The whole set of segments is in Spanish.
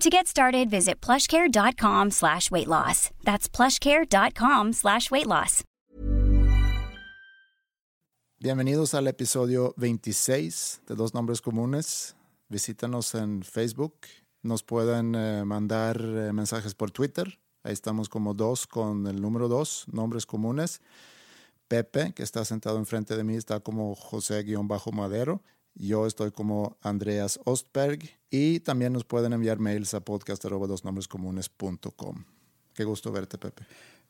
To get started, visit plushcare.com slash weight loss. That's plushcare.com slash weight loss. Bienvenidos al episodio 26 de Dos Nombres Comunes. Visítanos en Facebook. Nos pueden eh, mandar eh, mensajes por Twitter. Ahí estamos como dos con el número dos, nombres comunes. Pepe, que está sentado enfrente de mí, está como José-Madero. Yo estoy como Andreas Ostberg. Y también nos pueden enviar mails a podcast.dosnombrescomunes.com. Qué gusto verte, Pepe.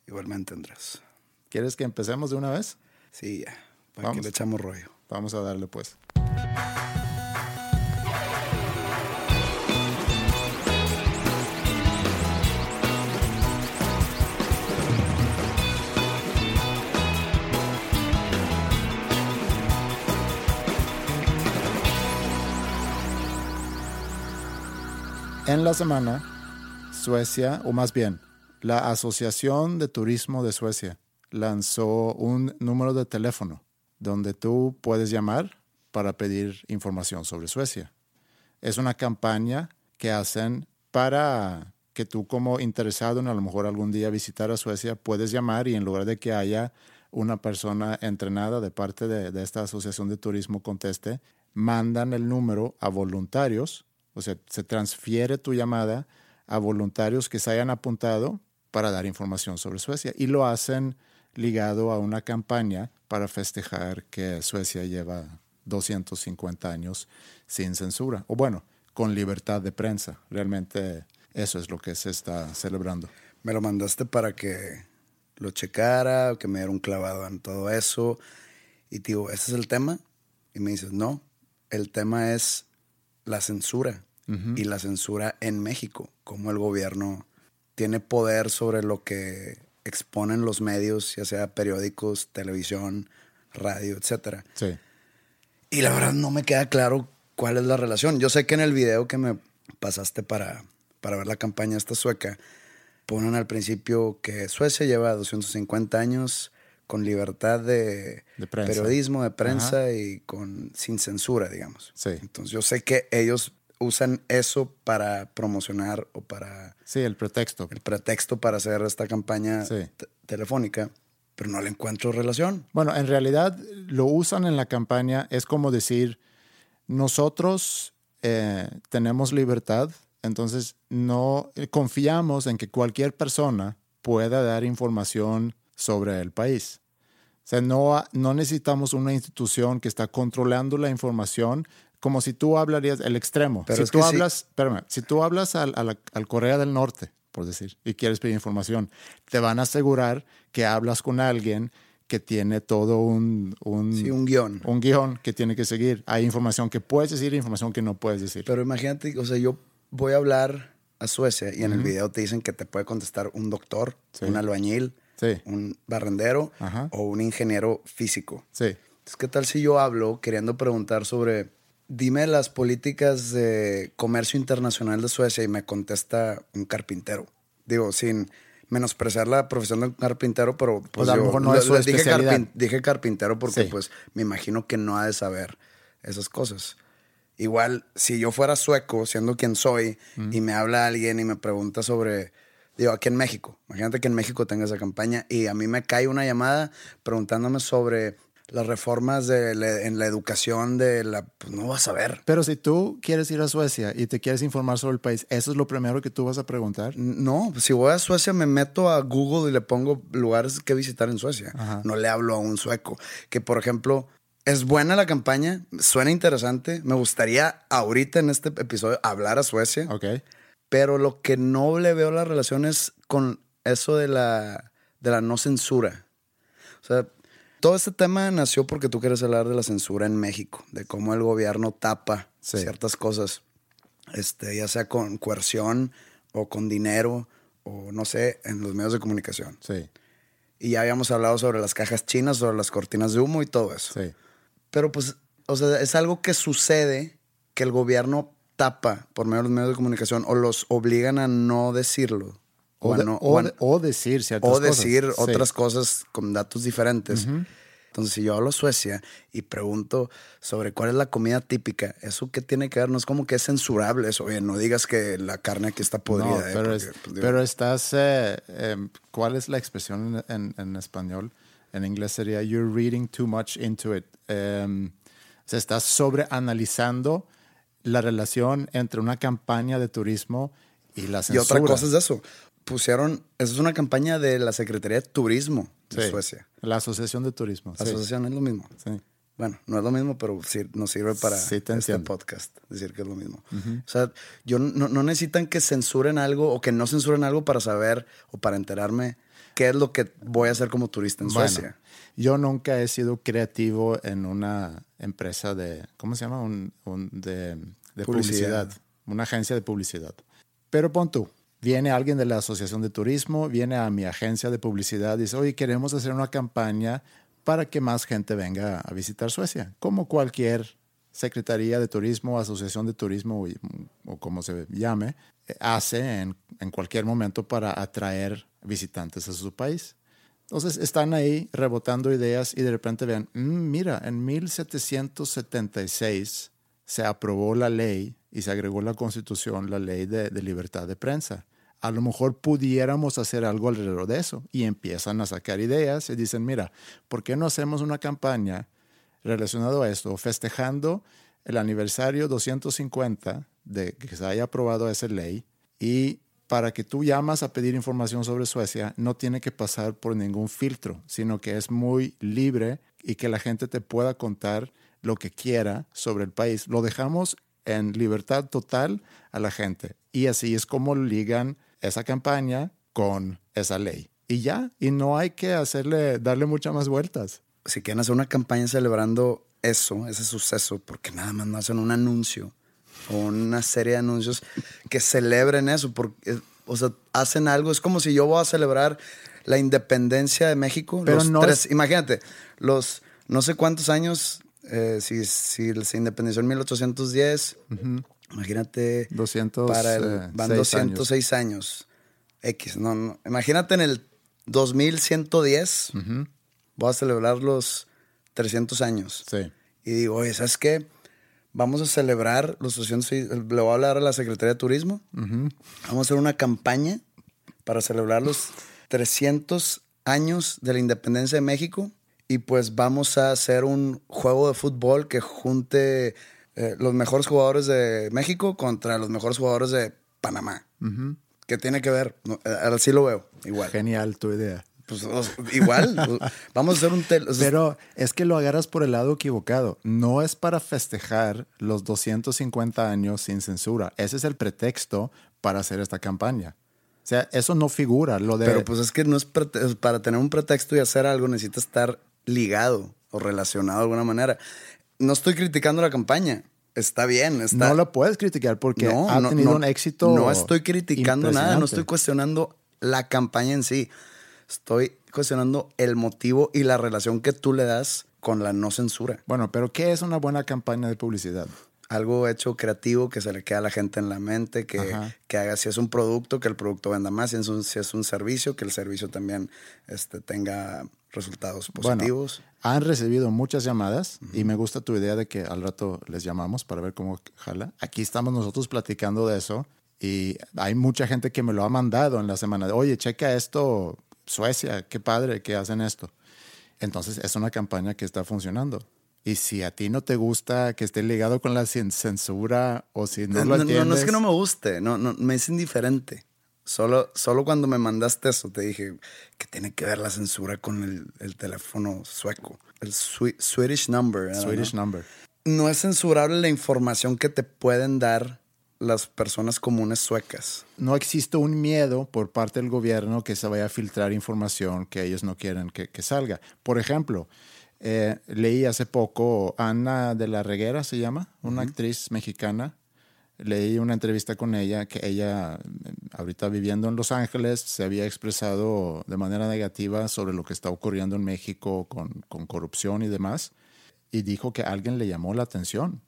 Igualmente, Andrés. ¿Quieres que empecemos de una vez? Sí, ya. Para Vamos. que le echamos rollo. Vamos a darle pues. En la semana, Suecia, o más bien, la Asociación de Turismo de Suecia lanzó un número de teléfono donde tú puedes llamar para pedir información sobre Suecia. Es una campaña que hacen para que tú como interesado en a lo mejor algún día visitar a Suecia, puedes llamar y en lugar de que haya una persona entrenada de parte de, de esta asociación de turismo conteste, mandan el número a voluntarios, o sea, se transfiere tu llamada a voluntarios que se hayan apuntado para dar información sobre Suecia y lo hacen ligado a una campaña para festejar que Suecia lleva 250 años sin censura, o bueno, con libertad de prensa. Realmente eso es lo que se está celebrando. Me lo mandaste para que lo checara, que me diera un clavado en todo eso. Y te digo, ¿ese es el tema? Y me dices, no, el tema es la censura. Y la censura en México. Cómo el gobierno tiene poder sobre lo que exponen los medios, ya sea periódicos, televisión, radio, etcétera. Sí. Y la verdad no me queda claro cuál es la relación. Yo sé que en el video que me pasaste para, para ver la campaña esta sueca, ponen al principio que Suecia lleva 250 años con libertad de, periodismo, de prensa y con sin censura, digamos. Sí. Entonces yo sé que ellos usan eso para promocionar o para Sí, el pretexto. el pretexto para hacer esta campaña Sí. telefónica, pero no le encuentro relación. Bueno, en realidad lo usan en la campaña, es como decir, nosotros eh, tenemos libertad, entonces no eh, confiamos en que cualquier persona pueda dar información sobre el país. O sea, no, no necesitamos una institución que está controlando la información como si tú hablarías el extremo. Pero si es tú que sí. hablas, espérame, si tú hablas al, a la- al Corea del Norte, por decir, y quieres pedir información, te van a asegurar que hablas con alguien que tiene todo un, un, Sí, un guion. un guion que tiene que seguir. Hay información que puedes decir e información que no puedes decir. Pero imagínate, o sea, yo voy a hablar a Suecia y en el video te dicen que te puede contestar un doctor, Sí. un albañil, Sí. un barrendero Ajá. o un ingeniero físico. sí, Entonces, ¿qué tal si yo hablo queriendo preguntar sobre, dime las políticas de comercio internacional de Suecia y me contesta un carpintero? Digo, sin menospreciar la profesión de un carpintero, pero pues, Pues a lo mejor no es su dije, carpin- dije carpintero porque Sí. pues me imagino que no ha de saber esas cosas. Igual, si yo fuera sueco, siendo quien soy, y me habla alguien y me pregunta sobre, digo, aquí en México, imagínate que en México tenga esa campaña y a mí me cae una llamada preguntándome sobre las reformas de la- en la educación de la... Pues no vas a ver. Pero si tú quieres ir a Suecia y te quieres informar sobre el país, ¿eso es lo primero que tú vas a preguntar? No, si voy a Suecia me meto a Google y le pongo lugares que visitar en Suecia. No le hablo a un sueco. Que por ejemplo, es buena la campaña, suena interesante. Me gustaría ahorita en este episodio hablar a Suecia. Ok. Pero lo que no le veo la relación es con eso de la, de la no censura. O sea, todo este tema nació porque tú quieres hablar de la censura en México, de cómo el gobierno tapa Sí. ciertas cosas, este, ya sea con coerción o con dinero o no sé, en los medios de comunicación. Sí, Y ya habíamos hablado sobre las cajas chinas, sobre las cortinas de humo y todo eso. sí. Pero pues, o sea, es algo que sucede que el gobierno tapa por medio de los medios de comunicación o los obligan a no decirlo. O, de- no- o o o decir ciertas o cosas. decir Sí. otras cosas con datos diferentes. Entonces, si yo hablo a Suecia y pregunto sobre cuál es la comida típica, ¿eso qué tiene que ver? No es como que es censurable eso. Oye, no digas que la carne aquí está podrida. No, eh, pero, porque, es- pues, pero estás, eh, em, ¿cuál es la expresión en, en- en español? En inglés sería, you're reading too much into it. Em, o sea, estás sobreanalizando la relación entre una campaña de turismo y la y censura. otra cosa es eso. Pusieron, eso es una campaña de la Secretaría de Turismo de Sí, Suecia. La Asociación de Turismo. La sí, asociación es lo mismo. sí. Bueno, no es lo mismo, pero sí nos sirve para este entiendo. podcast decir que es lo mismo. O sea, yo no, no necesitan que censuren algo o que no censuren algo para saber o para enterarme qué es lo que voy a hacer como turista en Bueno, Suecia. yo nunca he sido creativo en una empresa de, ¿cómo se llama? Un, un- de, de Publicidad. publicidad. Una agencia de publicidad. Pero pon tú, viene alguien de la Asociación de Turismo, viene a mi agencia de publicidad dice, oye, queremos hacer una campaña para que más gente venga a visitar Suecia, como cualquier Secretaría de Turismo, Asociación de Turismo y- o como se llame, eh, hace en, en cualquier momento para atraer visitantes a su país. Entonces están ahí rebotando ideas y de repente vean, "Mm, mira, en 1776 se aprobó la ley y se agregó la constitución la ley de libertad de prensa. A lo mejor pudiéramos hacer algo alrededor de eso y empiezan a sacar ideas y dicen, mira, ¿por qué no hacemos una campaña relacionada a esto, festejando el aniversario 250 de que se haya aprobado esa ley y para que tú llamas a pedir información sobre Suecia, no tiene que pasar por ningún filtro, sino que es muy libre y que la gente te pueda contar lo que quiera sobre el país. Lo dejamos en libertad total a la gente. Y así es como ligan esa campaña con esa ley. Y ya, y no hay que hacerle, darle muchas más vueltas. Si quieren hacer una campaña celebrando eso, ese suceso, porque nada más no hacen un anuncio o una serie de anuncios que celebren eso, porque, o sea, hacen algo, es como si yo voy a celebrar la independencia de México. Pero los no tres- es- Imagínate, los no sé cuántos años, eh, si, si se independizó en 1810, imagínate 200, para el, eh, van seis 206 años. X, no, no. Imagínate en el 2110, voy a celebrar los 300 años. Sí. Y digo, oye, ¿sabes qué? Vamos a celebrar los 300, y- le voy a hablar a la Secretaría de Turismo. Vamos a hacer una campaña para celebrar los 300 años de la independencia de México. Y pues vamos a hacer un juego de fútbol que junte eh, los mejores jugadores de México contra los mejores jugadores de Panamá. ¿Qué tiene que ver? No, eh, así lo veo, igual. Genial tu idea. Pues, igual, vamos a hacer un... tel- Pero es que lo agarras por el lado equivocado. No es para festejar los 250 años sin censura. Ese es el pretexto para hacer esta campaña. O sea, eso no figura. Lo de, Pero pues es que no es para tener un pretexto y hacer algo necesita estar ligado o relacionado de alguna manera. No estoy criticando la campaña. Está bien, está. no lo puedes criticar porque No, ha no, tenido no, un éxito. No estoy criticando nada, no estoy cuestionando la campaña en sí. Estoy cuestionando el motivo y la relación que tú le das con la no censura. Bueno, pero ¿qué es una buena campaña de publicidad? Algo hecho creativo que se le queda a la gente en la mente, que, que haga, si es un producto, que el producto venda más, si es un, si es un servicio, que el servicio también este, tenga resultados positivos. Bueno, han recibido muchas llamadas y me gusta tu idea de que al rato les llamamos para ver cómo jala. Aquí estamos nosotros platicando de eso y hay mucha gente que me lo ha mandado en la semana. de, Oye, checa esto, Suecia, qué padre que hacen esto. Entonces es una campaña que está funcionando. Y si a ti no te gusta que esté ligado con la cen- censura o si no, No, lo no, no, entiendes... no es que no me guste, no, no, me es indiferente. Solo, solo cuando me mandaste eso te dije que tiene que ver la censura con el, el teléfono sueco. El Swe- Swedish number. ¿era, Swedish no? number. no es censurable la información que te pueden dar las personas comunes suecas. No existe un miedo por parte del gobierno que se vaya a filtrar información que ellos no quieren que, que salga. Por ejemplo, eh, leí hace poco Ana de la Reguera, se llama, una actriz mexicana. Leí una entrevista con ella que ella, eh, ahorita viviendo en Los Ángeles, se había expresado de manera negativa sobre lo que está ocurriendo en México con, con corrupción y demás. Y dijo que alguien le llamó la atención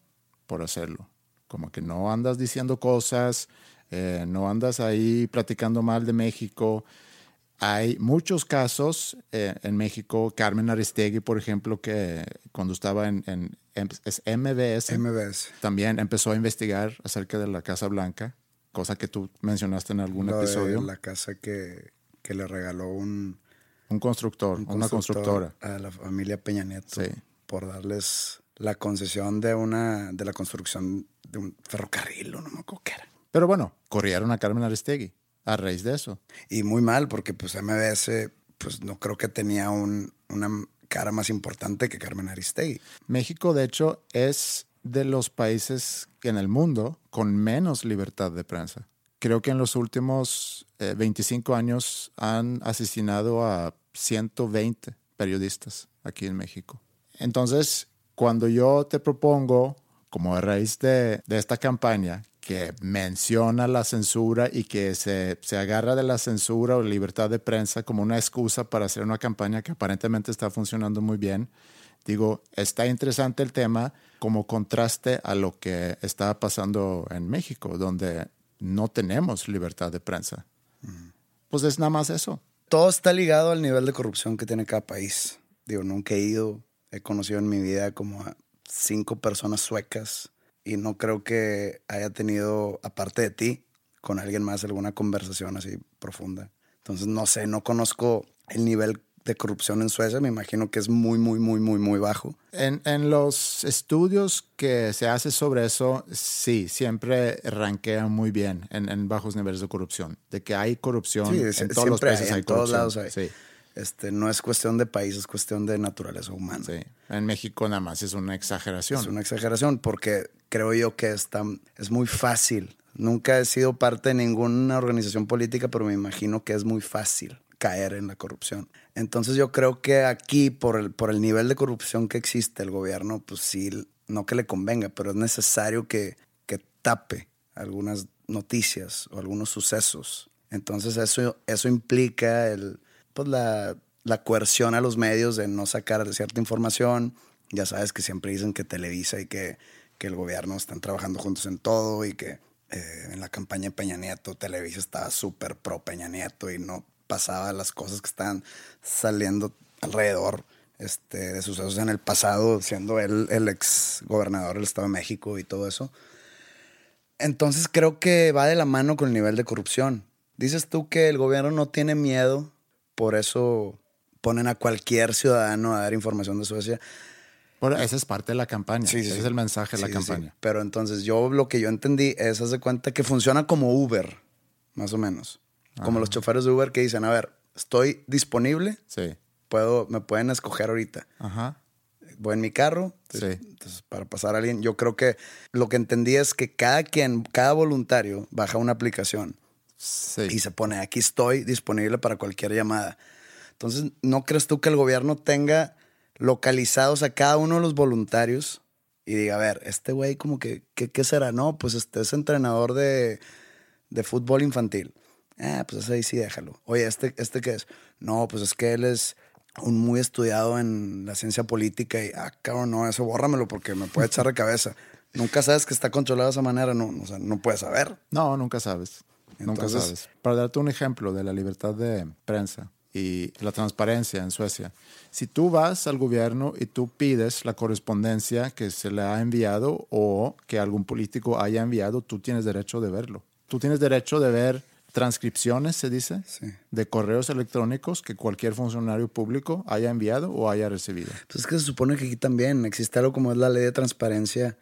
por hacerlo. Como que no andas diciendo cosas, eh, no andas ahí platicando mal de México. Hay muchos casos eh, en México. Carmen Aristegui, por ejemplo, que cuando estaba en, en- en- es MBS, MBS. también empezó a investigar acerca de la Casa Blanca, cosa que tú mencionaste en algún Lo de episodio. la casa que, que le regaló un, Un constructor, un una constructor constructora. a la familia Peña Nieto Sí. por darles la concesión de una de la construcción de un ferrocarril o no me acuerdo qué era. Pero bueno, corrieron a Carmen Aristegui a raíz de eso. Y muy mal, porque pues MBS, pues no creo que tenía un- una cara más importante que Carmen Aristegui. México, de hecho, es de los países en el mundo con menos libertad de prensa. Creo que en los últimos eh, 25 años han asesinado a 120 periodistas aquí en México. Entonces, cuando yo te propongo, como a raíz de, de esta campaña, que menciona la censura y que se, se agarra de la censura o libertad de prensa como una excusa para hacer una campaña que aparentemente está funcionando muy bien, digo, está interesante el tema como contraste a lo que está pasando en México, donde no tenemos libertad de prensa. Pues es nada más eso. Todo está ligado al nivel de corrupción que tiene cada país. Digo, nunca he ido, he conocido en mi vida como a cinco personas suecas y no creo que haya tenido, aparte de ti, con alguien más alguna conversación así profunda. Entonces, no sé, no conozco el nivel de corrupción en Suecia. Me imagino que es muy, muy, muy, muy, muy bajo. En, en los estudios que se hace sobre eso, sí, siempre ranquea muy bien en, en bajos niveles de corrupción. De que hay corrupción Sí, en todos los hay, países hay, en todos corrupción. lados hay. Sí, Este, no es cuestión de país, es cuestión de naturaleza humana. sí. En México nada más es una exageración. Es una exageración porque creo yo que es, tan- es muy fácil. Nunca he sido parte de ninguna organización política, pero me imagino que es muy fácil caer en la corrupción. Entonces yo creo que aquí, por el, por el nivel de corrupción que existe, el gobierno, pues sí, no que le convenga, pero es necesario que, que tape algunas noticias o algunos sucesos. Entonces eso, eso implica el, pues la, la coerción a los medios de no sacar cierta información. Ya sabes que siempre dicen que Televisa y que, que el gobierno están trabajando juntos en todo y que eh, en la campaña de Peña Nieto Televisa estaba súper pro Peña Nieto y no pasaba las cosas que estaban saliendo alrededor este, de sucesos en el pasado, siendo él el ex gobernador del Estado de México y todo eso. Entonces creo que va de la mano con el nivel de corrupción. Dices tú que el gobierno no tiene miedo, por eso ponen a cualquier ciudadano a dar información de Suecia. Bueno, esa es parte de la campaña. Sí, sí, Ese es el mensaje de la Sí, campaña. Pero entonces yo lo que yo entendí es, haz de cuenta que funciona como Uber, más o menos. Como los choferes de Uber que dicen, a ver, estoy disponible, Sí. puedo, me pueden escoger ahorita. Ajá. Voy en mi carro, entonces, Sí. entonces, para pasar a alguien, yo creo que lo que entendí es que cada quien, cada voluntario baja una aplicación Sí. y se pone, aquí estoy disponible para cualquier llamada. Entonces, ¿no crees tú que el gobierno tenga localizados a cada uno de los voluntarios y diga, a ver, este güey como que, ¿qué, qué será? No, pues este es entrenador de, de fútbol infantil. Ah, pues ese ahí sí déjalo. Oye, ¿este, ¿este qué es? No, pues es que él es un muy estudiado en la ciencia política y, ah, cabrón, no, eso bórramelo porque me puede echar de cabeza. Nunca sabes que está controlado de esa manera, no, o sea, no puedes saber. No, nunca sabes. nunca Entonces- sabes. Para darte un ejemplo de la libertad de prensa y la transparencia en Suecia, si tú vas al gobierno y tú pides la correspondencia que se le ha enviado o que algún político haya enviado, tú tienes derecho de verlo. Tú tienes derecho de ver transcripciones, se dice, Sí. de correos electrónicos que cualquier funcionario público haya enviado o haya recibido. Pues es que se supone que aquí también existe algo como es la ley de transparencia.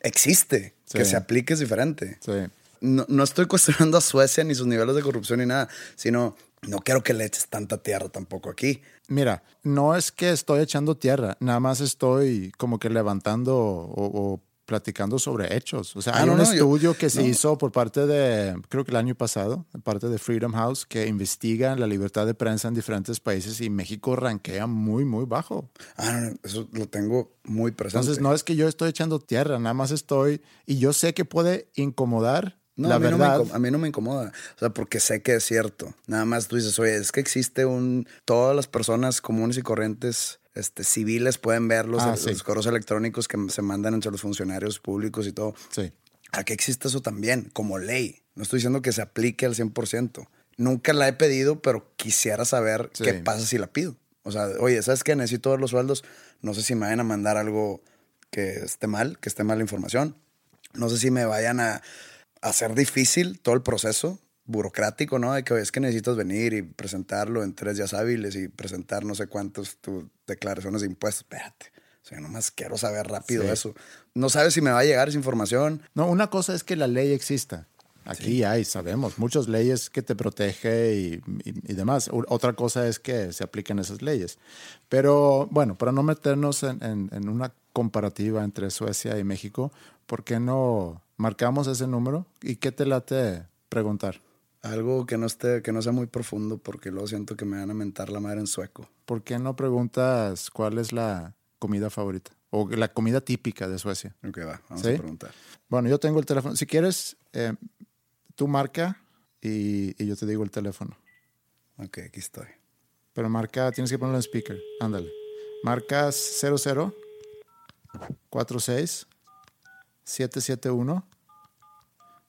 Existe. Que Mm. Sí. se aplique es diferente. Sí. No, no estoy cuestionando a Suecia ni sus niveles de corrupción ni nada, sino no quiero que le eches tanta tierra tampoco aquí. Mira, no es que estoy echando tierra, nada más estoy como que levantando o, o platicando sobre hechos. O sea, Ah, hay no, un no, yo- estudio que se no. hizo por parte de, creo que el año pasado, parte de Freedom House, que investiga la libertad de prensa en diferentes países y México rankea muy, muy bajo. Ah, eso lo tengo muy presente. Entonces, no es que yo estoy echando tierra, nada más estoy, y yo sé que puede incomodar No, la a, mí no me verdad. incom- a mí no me incomoda. O sea, porque sé que es cierto. Nada más tú dices, oye, es que existe un. Todas las personas comunes y corrientes este, civiles pueden ver los, Ah, los correos electrónicos que se mandan entre los funcionarios públicos y todo. Sí. Aquí existe eso también, como ley. No estoy diciendo que se aplique al 100%. Nunca la he pedido, pero quisiera saber Sí. qué pasa si la pido. O sea, oye, ¿sabes qué? Necesito ver los sueldos. No sé si me vayan a mandar algo que esté mal, que esté mal la información. No sé si me vayan a hacer difícil todo el proceso burocrático, ¿no? De que es que necesitas venir y presentarlo en tres días hábiles y presentar no sé cuántos tus declaraciones de impuestos. Espérate. O sea, nomás quiero saber rápido Sí. eso. No sabes si me va a llegar esa información. No, una cosa es que la ley exista. Aquí hay, sabemos, muchas leyes que te protege y, y- y demás. Otra cosa es que se apliquen esas leyes. Pero bueno, para no meternos en, en- en una comparativa entre Suecia y México, ¿por qué no marcamos ese número? ¿Y qué te late preguntar? Algo que no esté, que no sea muy profundo, porque luego siento que me van a mentar la madre en sueco. ¿Por qué no preguntas cuál es la comida favorita? O la comida típica de Suecia. Ok, va, vamos ¿Sí? a preguntar. Bueno, yo tengo el teléfono. Si quieres, eh, tú marca y, y yo te digo el teléfono. Ok, aquí estoy. Pero marca, tienes que ponerlo en speaker. Ándale. Marcas 00 46 771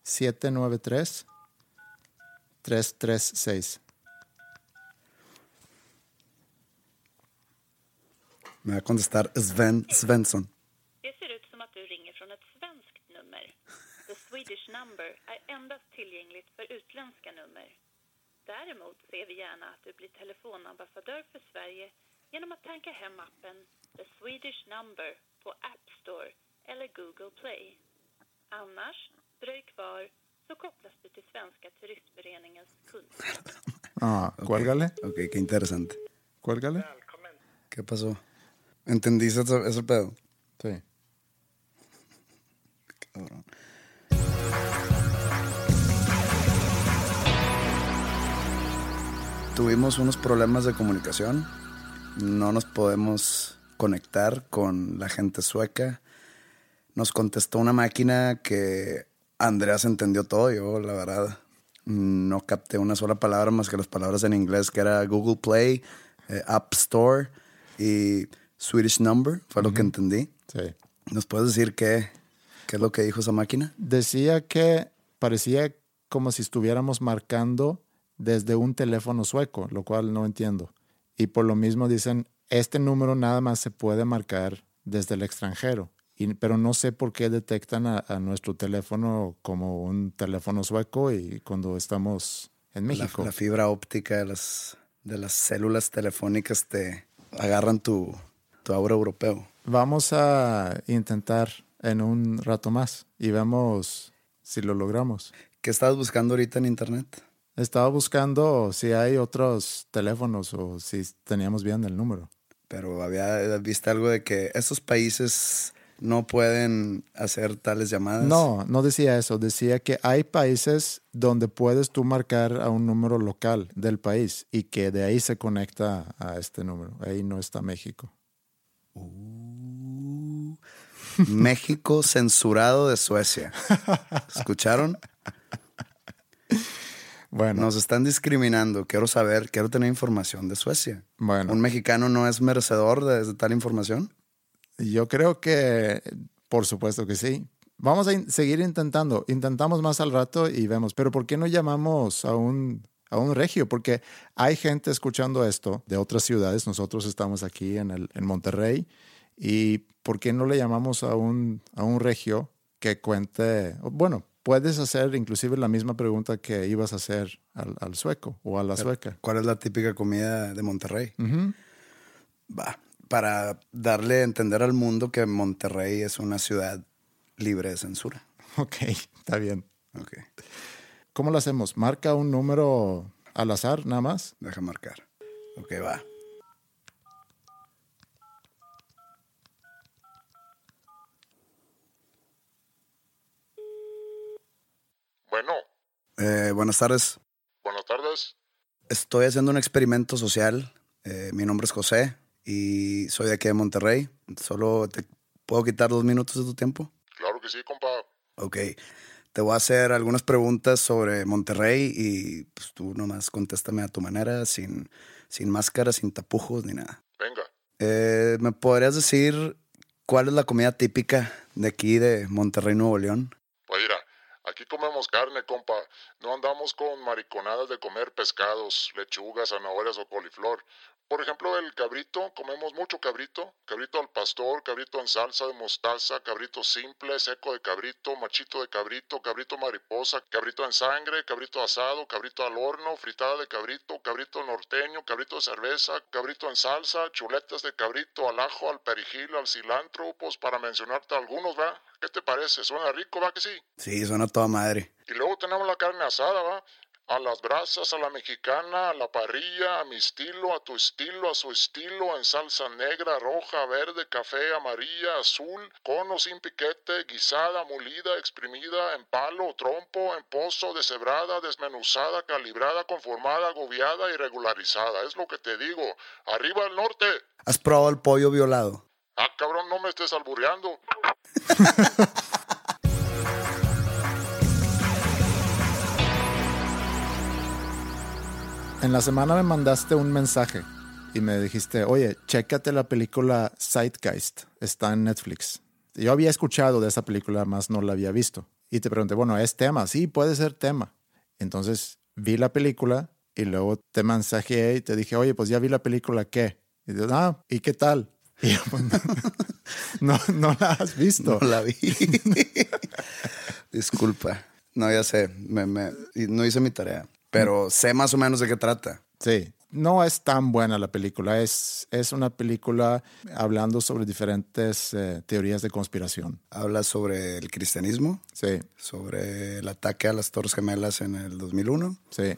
793 336. Me va a contestar Sven Svensson. Det ser ut som att du ringer från ett svenskt nummer. The Swedish number är endast tillgängligt för utländska nummer. Däremot ser vi gärna att du blir telefonambassadör för Sverige genom att tanka hem appen The Swedish number på App Store eller Google Play. Annars, dröj kvar så kopplas du till Svenska Turistföreningens kundtjänst. Ah, cuélgale, Ok, qué interesante. cuélgale. ¿Qué pasó? ¿Entendiste eso, ese pedo? Sí. Cabrón. Tuvimos unos problemas de comunicación. No nos podemos conectar con la gente sueca. Nos contestó una máquina que Andreas entendió todo. Yo, la verdad, no capté una sola palabra más que las palabras en inglés, que era Google Play, eh, App Store y Swedish Number. Fue lo que entendí. Sí. ¿Nos puedes decir qué, qué es lo que dijo esa máquina? Decía que parecía como si estuviéramos marcando desde un teléfono sueco, lo cual no entiendo. Y por lo mismo dicen, este número nada más se puede marcar desde el extranjero. Y- pero no sé por qué detectan a, a nuestro teléfono como un teléfono sueco y cuando estamos en La, México. la fibra óptica de las, de las células telefónicas te agarran tu, tu aura europeo. Vamos a intentar en un rato más y vemos si lo logramos. ¿Qué estás buscando ahorita en internet? Estaba buscando si hay otros teléfonos o si teníamos bien el número. Pero había visto algo de que estos países no pueden hacer tales llamadas. No, no decía eso. Decía que hay países donde puedes tú marcar a un número local del país y que de ahí se conecta a este número. Ahí no está México. México censurado de Suecia. ¿Escucharon? Bueno, Nos están discriminando. Quiero saber, quiero tener información de Suecia. Bueno. ¿Un mexicano no es merecedor de, de tal información? Yo creo que por supuesto que sí. Vamos a in- seguir intentando. Intentamos más al rato y vemos. Pero ¿por qué no llamamos a un, a un regio? Porque hay gente escuchando esto de otras ciudades. Nosotros estamos aquí en, el, en Monterrey. ¿Y por qué no le llamamos a un, a un regio que cuente? Bueno, puedes hacer inclusive la misma pregunta que ibas a hacer al, al sueco o a la sueca. ¿Cuál es la típica comida de Monterrey? Va, para darle a entender al mundo que Monterrey es una ciudad libre de censura. Ok, está bien. Ok, ¿Cómo lo hacemos? ¿Marca un número al azar nada más? deja marcar. Ok, va. Bueno, Eh, buenas tardes. buenas tardes. Estoy haciendo un experimento social. Eh, mi nombre es José y soy de aquí de Monterrey. Solo te puedo quitar dos minutos de tu tiempo. Claro que sí, compa. Ok. Te voy a hacer algunas preguntas sobre Monterrey y pues, tú nomás contéstame a tu manera, sin, sin máscara, sin tapujos ni nada. Venga. Eh, ¿Me podrías decir cuál es la comida típica de aquí de Monterrey, Nuevo León? Pues mira, aquí comemos carne, compa. No andamos con mariconadas de comer pescados, lechugas, zanahorias o coliflor. Por ejemplo, el cabrito, comemos mucho cabrito. Cabrito al pastor, cabrito en salsa de mostaza, cabrito simple, seco de cabrito, machito de cabrito, cabrito mariposa, cabrito en sangre, cabrito asado, cabrito al horno, fritada de cabrito, cabrito norteño, cabrito de cerveza, cabrito en salsa, chuletas de cabrito al ajo, al perejil, al cilantro, pues para mencionarte algunos, ¿va? ¿Qué te parece? ¿Suena rico, va que sí? Sí, suena toda madre. Y luego tenemos la carne asada, ¿va? A las brasas, a la mexicana, a la parrilla, a mi estilo, a tu estilo, a su estilo, en salsa negra, roja, verde, café, amarilla, azul, cono sin piquete, guisada, molida, exprimida, en palo, trompo, en pozo, deshebrada, desmenuzada, calibrada, conformada, agobiada y regularizada. Es lo que te digo. Arriba el norte. ¿Has probado el pollo violado? Ah, cabrón, no me estés albureando. En la semana me mandaste un mensaje y me dijiste, oye, chécate la película Zeitgeist, está en Netflix. Yo había escuchado de esa película, más no la había visto. Y te pregunté, bueno, ¿es tema? Sí, puede ser tema. Entonces vi la película y luego te mensajé y te dije, oye, pues ya vi la película, ¿qué? Y dices, ah, ¿y qué tal? Y yo, pues, no, no la has visto. No la vi. Disculpa. No, ya sé. Me, me- no hice mi tarea. Pero sé más o menos de qué trata. Sí, no es tan buena la película. Es, es una película hablando sobre diferentes eh, teorías de conspiración. Habla sobre el cristianismo, Sí, sobre el ataque a las Torres Gemelas en el 2001 sí.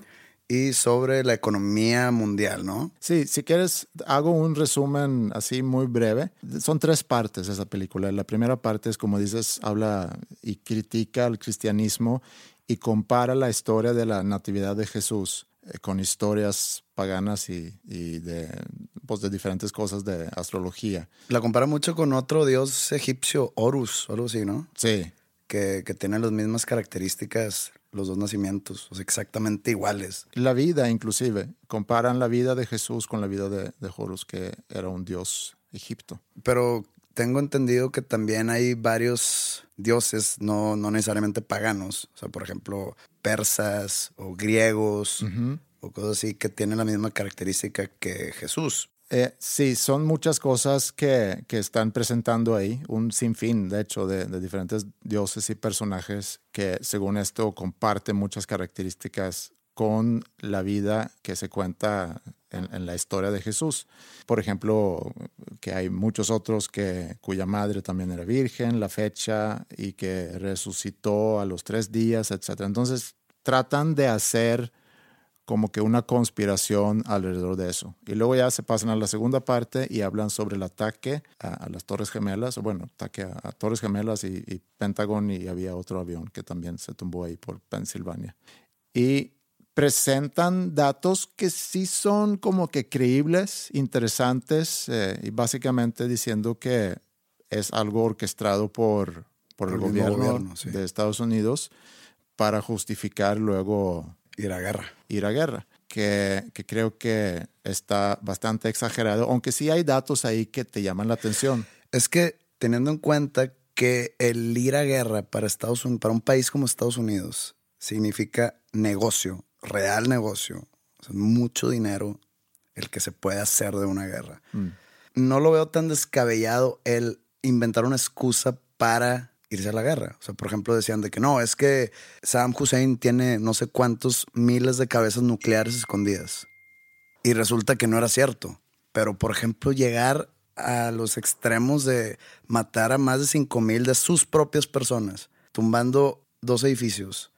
y sobre la economía mundial, ¿no? Sí, si quieres, hago un resumen así muy breve. Son tres partes esa película. La primera parte es, como dices, habla y critica al cristianismo y compara la historia de la natividad de Jesús eh, con historias paganas y, y de, pues, de diferentes cosas de astrología. La compara mucho con otro dios egipcio, Horus, algo así, ¿no? Sí, Que, que tiene las mismas características, los dos nacimientos, o sea, exactamente iguales. La vida, inclusive, comparan la vida de Jesús con la vida de, de Horus, que era un dios egipto. Pero tengo entendido que también hay varios dioses, no, no necesariamente paganos, o sea, por ejemplo, persas o griegos o cosas así que tienen la misma característica que Jesús. Eh, sí, son muchas cosas que, que están presentando ahí, un sinfín, de hecho, de, de diferentes dioses y personajes que, según esto, comparten muchas características con la vida que se cuenta en, la historia de Jesús. Por ejemplo, que hay muchos otros que, cuya madre también era virgen, la fecha y que resucitó a los tres días, etc. Entonces, tratan de hacer como que una conspiración alrededor de eso. Y luego ya se pasan a la segunda parte y hablan sobre el ataque a, las Torres Gemelas, o bueno, ataque a, Torres Gemelas y, y Pentágono y había otro avión que también se tumbó ahí por Pensilvania. Y presentan datos que sí son como que creíbles, interesantes, eh, y básicamente diciendo que es algo orquestado por, por el Por el mismo gobierno, gobierno, sí. de Estados Unidos para justificar luego Ir a guerra. ir a guerra, que, que creo que está bastante exagerado, aunque sí hay datos ahí que te llaman la atención. Es que teniendo en cuenta que el ir a guerra para Estados Unidos, para un país como Estados Unidos, significa negocio, real negocio, o sea, mucho dinero el que se puede hacer de una guerra. No lo veo tan descabellado el inventar una excusa para irse a la guerra. O sea, por ejemplo, decían de que no, es que Saddam Hussein tiene no sé cuántos miles de cabezas nucleares escondidas. Y resulta que no era cierto. Pero, por ejemplo, llegar a los extremos de matar a más de 5 mil de sus propias personas, tumbando dos edificios,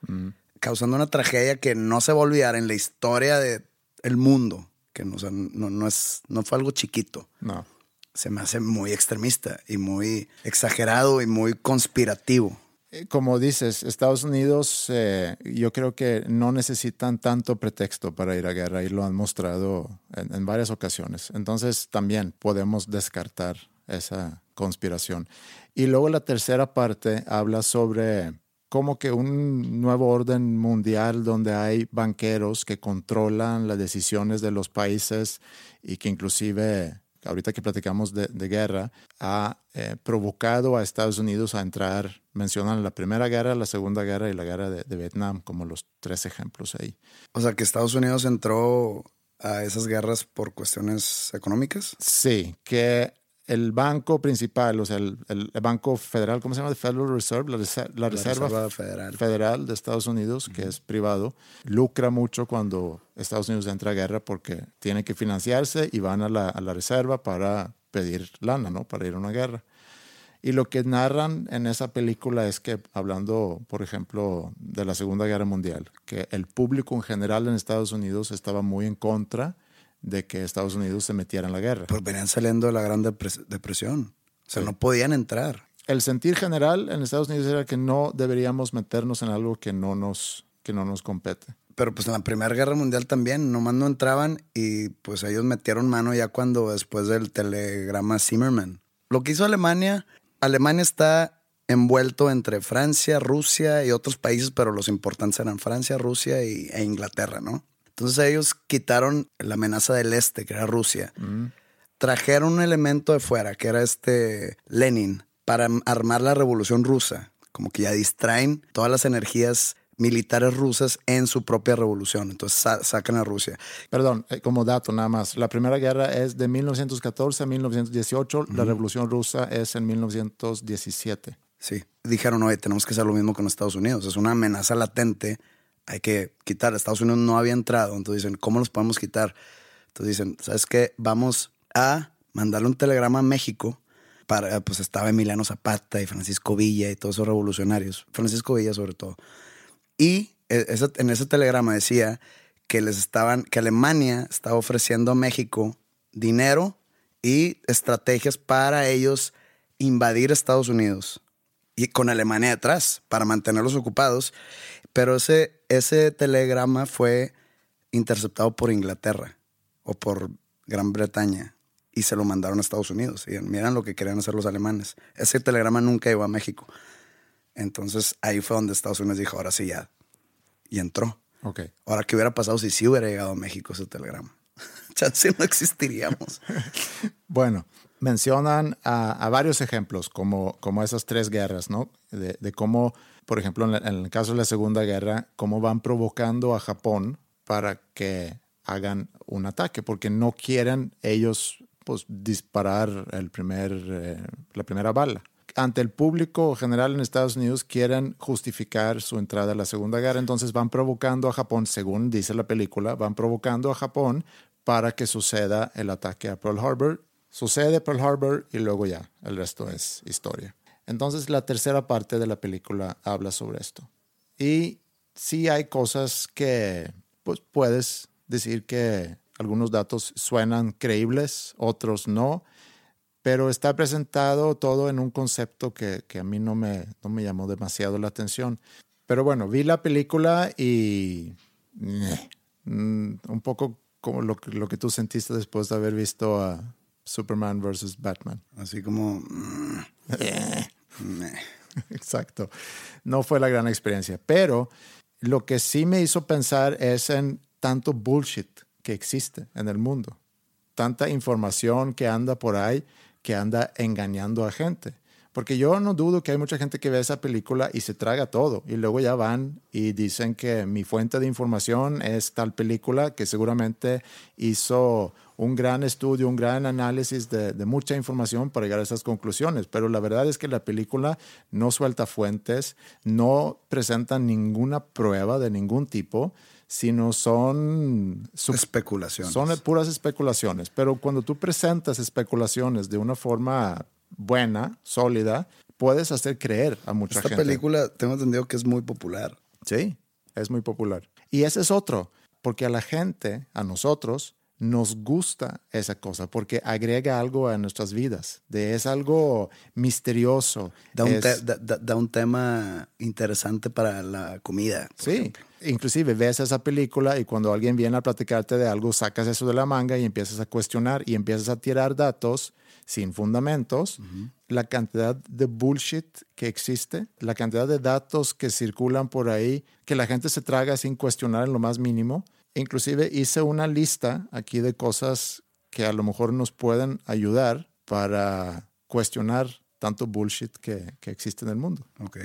causando una tragedia que no se va a olvidar en la historia del el mundo, que no, o sea, no, no, es, no fue algo chiquito. No. Se me hace muy extremista y muy exagerado y muy conspirativo. Eh, Como dices, Estados Unidos, eh, yo creo que no necesitan tanto pretexto para ir a guerra y lo han mostrado en, en varias ocasiones. Entonces también podemos descartar esa conspiración. Y luego la tercera parte habla sobre como que un nuevo orden mundial donde hay banqueros que controlan las decisiones de los países y que inclusive, ahorita que platicamos de, de guerra, ha eh, provocado a Estados Unidos a entrar, mencionan la Primera Guerra, la Segunda Guerra y la Guerra de, de Vietnam como los tres ejemplos ahí. O sea, que Estados Unidos entró a esas guerras por cuestiones económicas. Sí, que el banco principal, o sea, el, el banco federal, ¿cómo se llama? El Federal Reserve, la, reser la, reserva, Reserva Federal. Federal de Estados Unidos, que es privado, lucra mucho cuando Estados Unidos entra a guerra porque tiene que financiarse y van a la, a la reserva para pedir lana, ¿no? Para ir a una guerra. Y lo que narran en esa película es que, hablando, por ejemplo, de la Segunda Guerra Mundial, que el público en general en Estados Unidos estaba muy en contra de que Estados Unidos se metiera en la guerra. Pues venían saliendo de la Gran Depres Depresión. O sea, sí. no podían entrar. El sentir general en Estados Unidos era que no deberíamos meternos en algo que no nos, que no nos compete. Pero pues en la Primera Guerra Mundial también, nomás no entraban y pues ellos metieron mano ya cuando después del telegrama Zimmerman. Lo que hizo Alemania, Alemania está envuelto entre Francia, Rusia y otros países, pero los importantes eran Francia, Rusia y, e Inglaterra, ¿no? Entonces ellos quitaron la amenaza del este, que era Rusia. Mm. Trajeron un elemento de fuera, que era este Lenin, para armar la revolución rusa. Como que ya distraen todas las energías militares rusas en su propia revolución. Entonces sa sacan a Rusia. Perdón, eh, como dato nada más. La primera guerra es de 1914 a 1918. Mm. La revolución rusa es en 1917. Sí. Dijeron, oye, tenemos que hacer lo mismo con Estados Unidos. Es una amenaza latente hay que quitar. Estados Unidos no había entrado, entonces dicen, ¿cómo los podemos quitar? Entonces dicen, ¿sabes qué? Vamos a mandarle un telegrama a México. Para, pues estaba Emiliano Zapata y Francisco Villa y todos esos revolucionarios. Francisco Villa sobre todo. Y ese, en ese telegrama decía que les estaban, que Alemania estaba ofreciendo a México dinero y estrategias para ellos invadir Estados Unidos y con Alemania detrás para mantenerlos ocupados. Pero ese, ese telegrama fue interceptado por Inglaterra o por Gran Bretaña y se lo mandaron a Estados Unidos. Y miran lo que querían hacer los alemanes. Ese telegrama nunca llegó a México. Entonces ahí fue donde Estados Unidos dijo, ahora sí ya. Y entró. Okay. Ahora, ¿qué hubiera pasado si sí hubiera llegado a México ese telegrama? Chance no existiríamos. bueno, mencionan a, a, varios ejemplos, como, como esas tres guerras, ¿no? De, de cómo, por ejemplo, en, el caso de la Segunda Guerra, cómo van provocando a Japón para que hagan un ataque, porque no quieren ellos pues, disparar el primer, eh, la primera bala. Ante el público general en Estados Unidos quieren justificar su entrada a la Segunda Guerra, entonces van provocando a Japón, según dice la película, van provocando a Japón para que suceda el ataque a Pearl Harbor Sucede Pearl Harbor y luego ya, el resto es historia. Entonces la tercera parte de la película habla sobre esto. Y sí hay cosas que pues, puedes decir que algunos datos suenan creíbles, otros no, pero está presentado todo en un concepto que, que a mí no me, no me llamó demasiado la atención. Pero bueno, vi la película y eh, un poco como lo, lo que tú sentiste después de haber visto a Superman versus Batman. Así como... Exacto. No fue la gran experiencia, pero lo que sí me hizo pensar es en tanto bullshit que existe en el mundo. Tanta información que anda por ahí que anda engañando a gente. Porque yo no dudo que hay mucha gente que ve esa película y se traga todo y luego ya van y dicen que mi fuente de información es tal película que seguramente hizo un gran estudio, un gran análisis de, de, mucha información para llegar a esas conclusiones. Pero la verdad es que la película no suelta fuentes, no presenta ninguna prueba de ningún tipo, sino son especulaciones. Son puras especulaciones. Pero cuando tú presentas especulaciones de una forma buena, sólida, puedes hacer creer a mucha Esta gente. Esta película tengo entendido que es muy popular. Sí, es muy popular. Y ese es otro, porque a la gente, a nosotros, nos gusta esa cosa porque agrega algo a nuestras vidas. De, es algo misterioso. Da un, es, da, da, da un, tema interesante para la comida. Sí, ejemplo. inclusive ves esa película y cuando alguien viene a platicarte de algo, sacas eso de la manga y empiezas a cuestionar y empiezas a tirar datos sin fundamentos. Uh -huh. La cantidad de bullshit que existe, la cantidad de datos que circulan por ahí, que la gente se traga sin cuestionar en lo más mínimo. Inclusive hice una lista aquí de cosas que a lo mejor nos pueden ayudar para cuestionar tanto bullshit que, que existe en el mundo. Ok,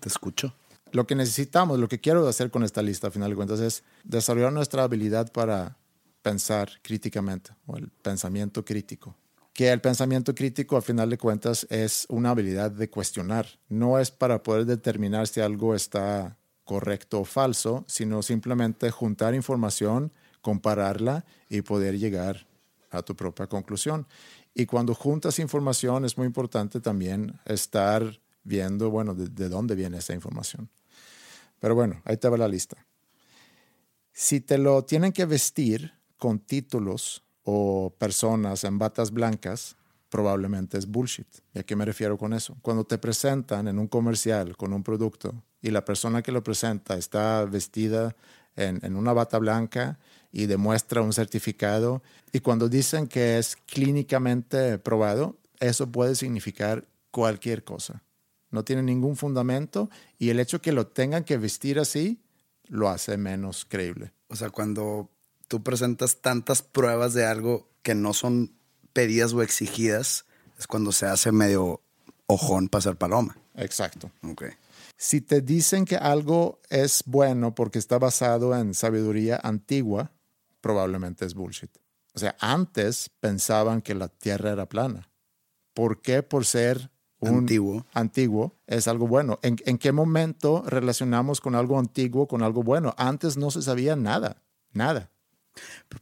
te escucho. Lo que necesitamos, lo que quiero hacer con esta lista, a final de cuentas, es desarrollar nuestra habilidad para pensar críticamente o el pensamiento crítico. Que el pensamiento crítico, a final de cuentas, es una habilidad de cuestionar. No es para poder determinar si algo está correcto o falso, sino simplemente juntar información, compararla y poder llegar a tu propia conclusión. Y cuando juntas información es muy importante también estar viendo, bueno, de, de, dónde viene esa información. Pero bueno, ahí te va la lista. Si te lo tienen que vestir con títulos o personas en batas blancas, probablemente es bullshit. ¿Y a qué me refiero con eso? Cuando te presentan en un comercial con un producto y la persona que lo presenta está vestida en, en, una bata blanca y demuestra un certificado, y cuando dicen que es clínicamente probado, eso puede significar cualquier cosa. No tiene ningún fundamento y el hecho que lo tengan que vestir así lo hace menos creíble. O sea, cuando tú presentas tantas pruebas de algo que no son pedidas o exigidas, es cuando se hace medio ojón para ser paloma. Exacto. Okay. Si te dicen que algo es bueno porque está basado en sabiduría antigua, probablemente es bullshit. O sea, antes pensaban que la Tierra era plana. ¿Por qué? Por ser un antiguo, antiguo es algo bueno. ¿En, ¿En, qué momento relacionamos con algo antiguo con algo bueno? Antes no se sabía nada, nada.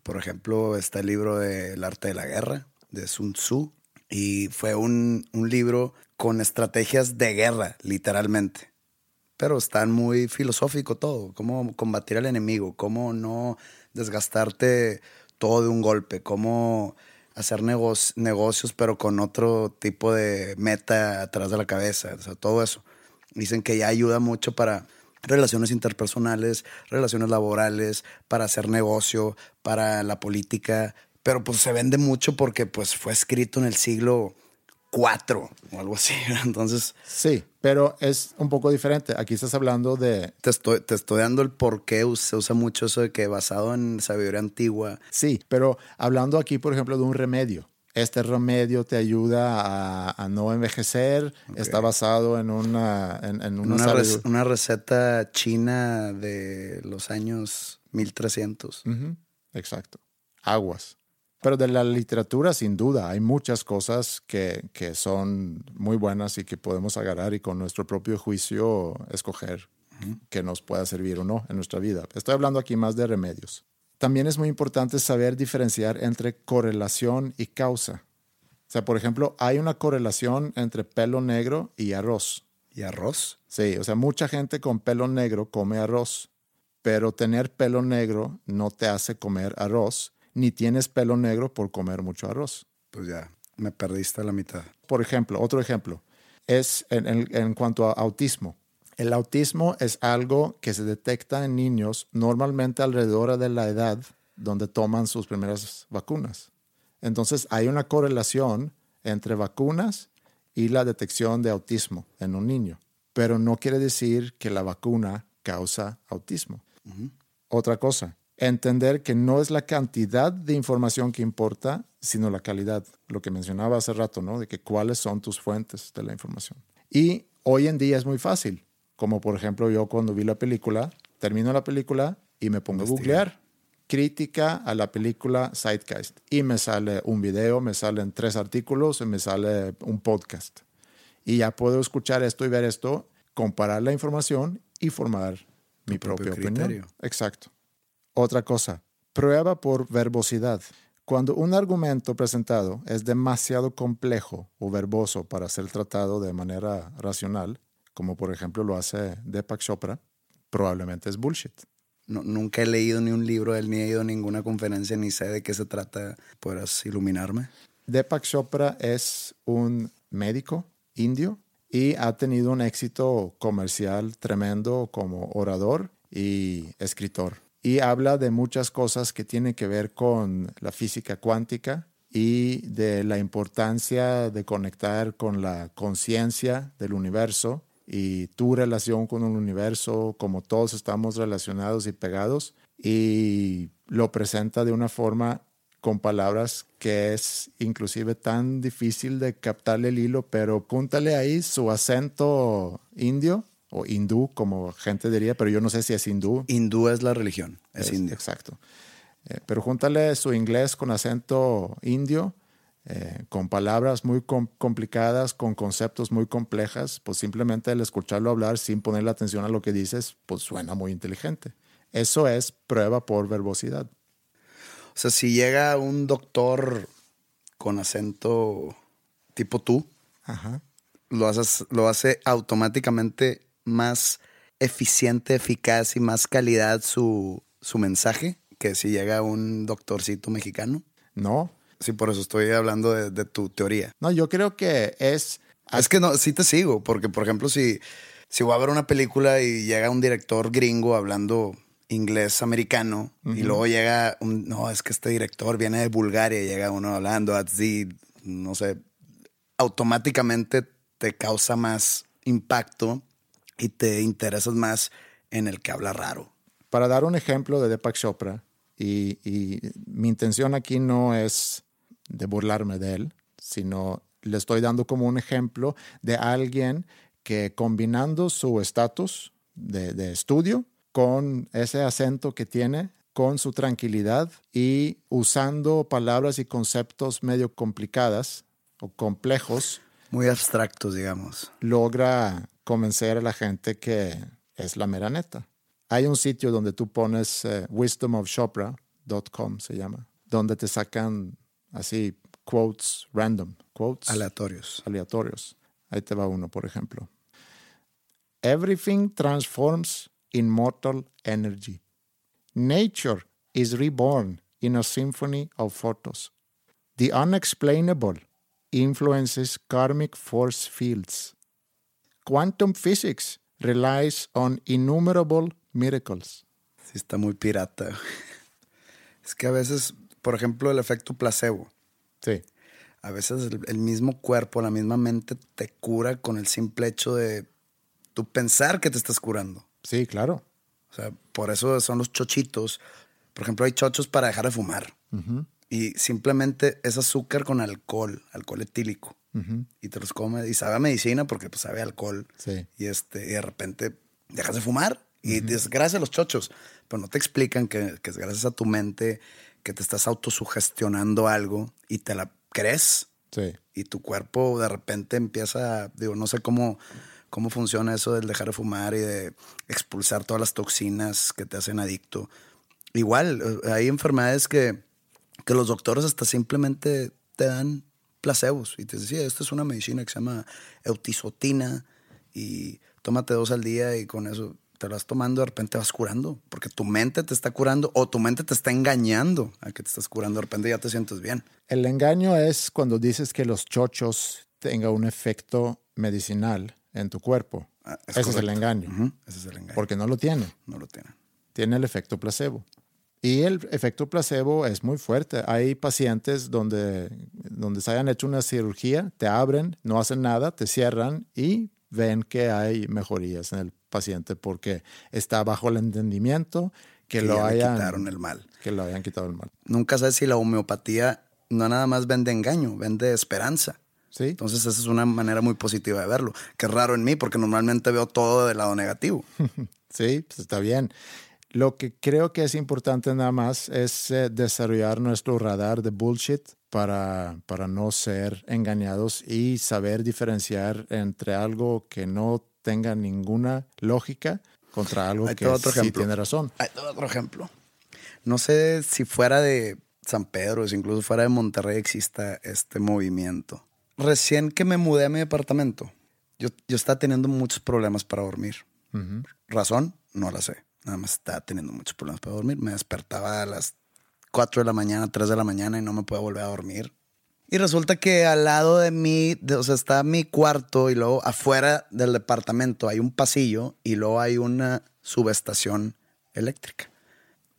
Por ejemplo, está el libro de El arte de la guerra, de Sun Tzu, y fue un, un libro con estrategias de guerra, literalmente. Pero están muy filosófico todo, cómo combatir al enemigo, cómo no desgastarte todo de un golpe, cómo hacer negoci negocios pero con otro tipo de meta atrás de la cabeza, o sea, todo eso. Dicen que ya ayuda mucho para relaciones interpersonales, relaciones laborales, para hacer negocio, para la política, pero pues se vende mucho porque pues fue escrito en el siglo IV o algo así, entonces... Sí, pero es un poco diferente. Aquí estás hablando de... Te estoy, te estoy dando el por qué se usa mucho eso de que basado en sabiduría antigua. Sí, pero hablando aquí, por ejemplo, de un remedio. Este remedio te ayuda a, a no envejecer. Okay. Está basado en una... En, en una, una, rec una, receta china de los años 1300. Uh -huh. Exacto. Aguas. Pero de la literatura, sin duda, hay muchas cosas que, que, son muy buenas y que podemos agarrar y con nuestro propio juicio escoger uh -huh. que nos pueda servir o no en nuestra vida. Estoy hablando aquí más de remedios. También es muy importante saber diferenciar entre correlación y causa. O sea, por ejemplo, hay una correlación entre pelo negro y arroz. ¿Y arroz? Sí, o sea, mucha gente con pelo negro come arroz, pero tener pelo negro no te hace comer arroz ni tienes pelo negro por comer mucho arroz. Pues ya, me perdiste a la mitad. Por ejemplo, otro ejemplo es en, en, en, cuanto a autismo. El autismo es algo que se detecta en niños normalmente alrededor de la edad donde toman sus primeras vacunas. Entonces hay una correlación entre vacunas y la detección de autismo en un niño, pero no quiere decir que la vacuna causa autismo. Uh -huh. Otra cosa, entender que no es la cantidad de información que importa, sino la calidad, lo que mencionaba hace rato, ¿no? De que cuáles son tus fuentes de la información. Y hoy en día es muy fácil, como por ejemplo yo cuando vi la película, termino la película y me pongo a googlear crítica a la película Zeitgeist y me sale un video, me salen tres artículos y me sale un podcast. Y ya puedo escuchar esto y ver esto, comparar la información y formar mi propia opinión. Exacto. Otra cosa, prueba por verbosidad. Cuando un argumento presentado es demasiado complejo o verboso para ser tratado de manera racional, como por ejemplo lo hace Deepak Chopra, probablemente es bullshit. nunca he leído ni un libro de él, ni he ido a ninguna conferencia, ni sé de qué se trata. ¿Podrás iluminarme? Deepak Chopra es un médico indio y ha tenido un éxito comercial tremendo como orador y escritor. Y habla de muchas cosas que tienen que ver con la física cuántica y de la importancia de conectar con la conciencia del universo y tu relación con el universo, como todos estamos relacionados y pegados, y lo presenta de una forma con palabras que es inclusive tan difícil de captarle el hilo, pero púntale ahí su acento indio o hindú, como gente diría, pero yo no sé si es hindú. Hindú es la religión, es, indio. Exacto. Eh, pero júntale su inglés con acento indio, eh, con palabras muy complicadas, con conceptos muy complejas, pues simplemente el escucharlo hablar sin ponerle atención a lo que dices, pues suena muy inteligente. Eso es prueba por verbosidad. O sea, si llega un doctor con acento tipo tú, Lo, haces, lo hace automáticamente más eficiente, eficaz y más calidad su, su mensaje que si llega un doctorcito mexicano. No. Sí, por eso estoy hablando de, de tu teoría. No, yo creo que es... Es que no, sí te sigo, porque por ejemplo, si, si voy a ver una película y llega un director gringo hablando inglés americano y luego llega un, no, es que este director viene de Bulgaria y llega uno hablando así, no sé, automáticamente te causa más impacto y te interesas más en el que habla raro. Para dar un ejemplo de Deepak Chopra, y, y mi intención aquí no es de burlarme de él, sino le estoy dando como un ejemplo de alguien que combinando su estatus de, de, estudio con ese acento que tiene, con su tranquilidad y usando palabras y conceptos medio complicadas o complejos. Muy abstractos, digamos. Logra convencer a la gente que es la mera neta. Hay un sitio donde tú pones uh, wisdomofchopra.com, se llama, donde te sacan así quotes random, quotes aleatorios. Aleatorios. Ahí te va uno, por ejemplo. Everything transforms in mortal energy. Nature is reborn in a symphony of photos. The unexplainable influences karmic force fields. Quantum physics relies on innumerable miracles. Sí, está muy pirata. Es que a veces, por ejemplo, el efecto placebo. Sí. A veces el, mismo cuerpo, la misma mente te cura con el simple hecho de tú pensar que te estás curando. Sí, claro. O sea, por eso son los chochitos. Por ejemplo, hay chochos para dejar de fumar. Y simplemente es azúcar con alcohol, alcohol etílico. Y te los come. Y sabe a medicina porque pues, sabe alcohol. Sí. Y, este, y de repente dejas de fumar. Y es gracias a los chochos. Pero no te explican que, que es gracias a tu mente que te estás autosugestionando algo y te la crees. Sí. Y tu cuerpo de repente empieza, digo, no sé cómo cómo funciona eso del dejar de fumar y de expulsar todas las toxinas que te hacen adicto. Igual, eh, hay enfermedades que, que los doctores hasta simplemente te dan placebos y te decía, esta es una medicina que se llama eutisotina y tómate dos al día y con eso te lo vas tomando, de repente vas curando, porque tu mente te está curando o tu mente te está engañando a que te estás curando, de repente ya te sientes bien. El engaño es cuando dices que los chochos tengan un efecto medicinal en tu cuerpo. Ah, Ese es el engaño. Ese es el engaño. Porque no lo tiene. No lo tiene. Tiene el efecto placebo. Y el efecto placebo es muy fuerte. Hay pacientes donde, donde se hayan hecho una cirugía, te abren, no hacen nada, te cierran y ven que hay mejorías en el paciente porque está bajo el entendimiento Que, que lo hayan, quitaron el mal. Que lo hayan quitado el mal. Nunca sabes si la homeopatía no nada más vende engaño, vende esperanza. Sí. Entonces esa es una manera muy positiva de verlo, que es raro en mí porque normalmente veo todo del lado negativo. sí, pues está bien. Lo que creo que es importante nada más es eh, desarrollar nuestro radar de bullshit para, para no ser engañados y saber diferenciar entre algo que no tenga ninguna lógica contra algo te que otro sí ejemplo. tiene razón. Doy otro ejemplo. No sé si fuera de San Pedro, si incluso fuera de Monterrey exista este movimiento. Recién que me mudé a mi departamento, yo, yo estaba teniendo muchos problemas para dormir. Razón, no la sé. Nada más estaba teniendo muchos problemas para dormir. Me despertaba a las 4 de la mañana, 3 de la mañana y no me podía volver a dormir. Y resulta que al lado de mí, de- o sea, está mi cuarto y luego afuera del departamento hay un pasillo y luego hay una subestación eléctrica.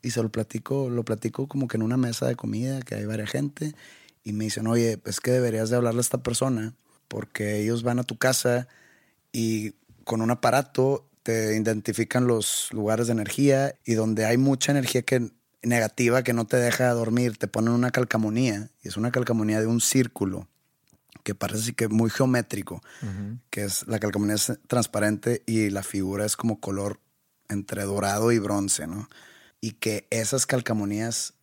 Y se lo platico, lo platico como que en una mesa de comida, que hay varias gente, y me dicen, oye, es que deberías de hablarle a esta persona porque ellos van a tu casa y con un aparato te identifican los lugares de energía y donde hay mucha energía que, negativa que no te deja dormir, te ponen una calcamonía y es una calcamonía de un círculo que parece que muy geométrico, que es la calcamonía es transparente y la figura es como color entre dorado y bronce, ¿no? Y que esas calcamonías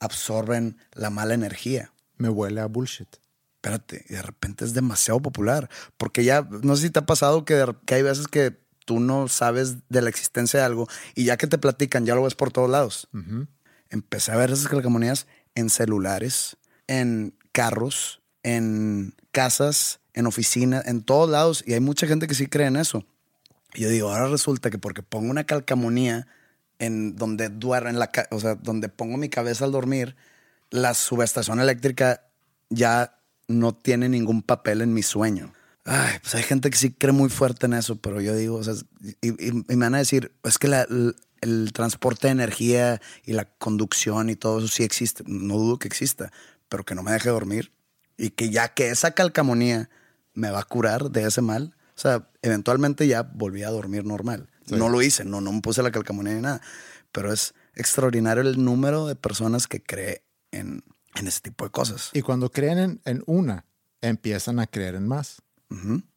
absorben la mala energía Me huele a bullshit. espérate, y de repente es demasiado popular. Porque ya, no sé si te ha pasado que hay veces que tú no sabes de la existencia de algo y ya que te platican, ya lo ves por todos lados. Empecé a ver esas calcamonías en celulares, en carros, en casas, en oficinas, en todos lados. Y hay mucha gente que sí cree en eso. Y yo digo, ahora resulta que porque pongo una calcamonía en donde duermo, en la o sea, donde pongo mi cabeza al dormir, la subestación eléctrica ya no tiene ningún papel en mi sueño. Ay, pues hay gente que sí cree muy fuerte en eso, pero yo digo, o sea, y, y- y me van a decir, es que la- el, el transporte de energía y la conducción y todo eso sí existe. No dudo que exista, pero que no me deje dormir y que ya que esa calcamonía me va a curar de ese mal. O sea, eventualmente ya volví a dormir normal. No lo hice, no, no me puse la calcamonía ni nada. Pero es extraordinario el número de personas que cree en, en ese tipo de cosas. Y cuando creen en, en una, empiezan a creer en más.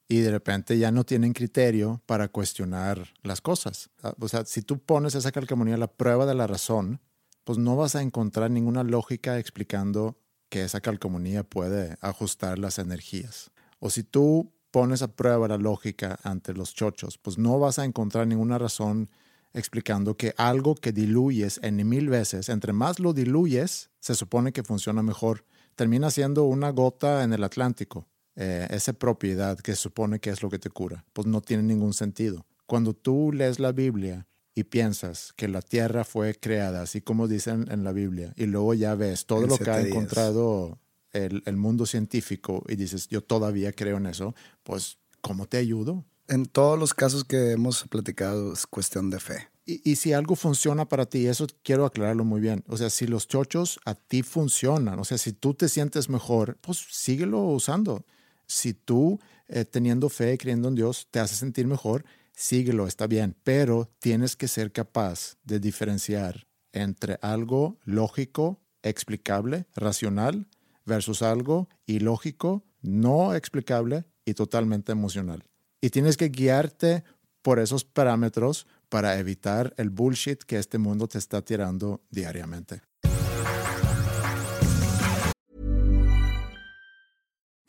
Y de repente ya no tienen criterio para cuestionar las cosas. Ah, O sea, si tú pones esa calcamonía a la prueba de la razón, pues no vas a encontrar ninguna lógica explicando que esa calcamonía puede ajustar las energías. O si tú pones a prueba la lógica ante los chochos, pues no vas a encontrar ninguna razón explicando que algo que diluyes en mil veces, entre más lo diluyes, se supone que funciona mejor. Termina siendo una gota en el Atlántico eh, esa propiedad que supone que es lo que te cura, pues no tiene ningún sentido. Cuando tú lees la Biblia y piensas que la tierra fue creada, así como dicen en la Biblia, y luego ya ves todo En lo que ha días. encontrado el, el mundo científico y dices, yo todavía creo en eso, pues, ¿cómo te ayudo? En todos los casos que hemos platicado es cuestión de fe. Y, y si algo funciona para ti, eso quiero aclararlo muy bien. O sea, si los chochos a ti funcionan, o sea, si tú te sientes mejor, pues síguelo usando. Si tú, eh, teniendo fe, creyendo en Dios, te hace sentir mejor, síguelo, está bien. Pero tienes que ser capaz de diferenciar entre algo lógico, explicable, racional, versus algo ilógico, no explicable y totalmente emocional. Y tienes que guiarte por esos parámetros para evitar el bullshit que este mundo te está tirando diariamente.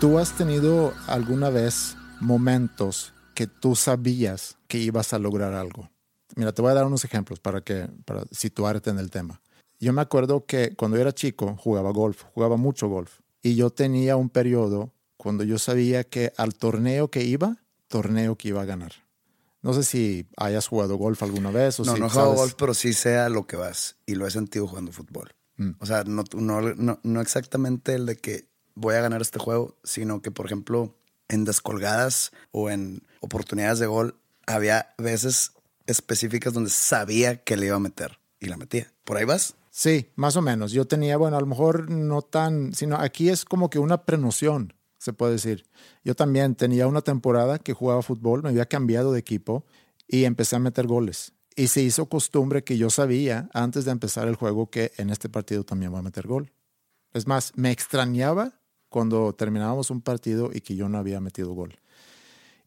¿Tú has tenido alguna vez momentos que tú sabías que ibas a lograr algo? Mira, te voy a dar unos ejemplos para, que, para situarte en el tema. Yo me acuerdo que cuando era chico jugaba golf, jugaba mucho golf. Y yo tenía un periodo cuando yo sabía que al torneo que iba, torneo que iba a ganar. No sé si hayas jugado golf alguna vez o no, si no he jugado golf, pero sí sé a lo que vas. Y lo he sentido jugando fútbol. Mm. O sea, no, no, no, no exactamente el de que voy a ganar este juego, sino que, por ejemplo, en descolgadas o en oportunidades de gol, había veces específicas donde sabía que le iba a meter y la metía. ¿Por ahí vas? Sí, más o menos. Yo tenía, bueno, a lo mejor no tan, sino aquí es como que una prenoción, se puede decir. Yo también tenía una temporada que jugaba fútbol, me había cambiado de equipo y empecé a meter goles. Y se hizo costumbre que yo sabía antes de empezar el juego que en este partido también voy a meter gol. Es más, me extrañaba cuando terminábamos un partido y que yo no había metido gol.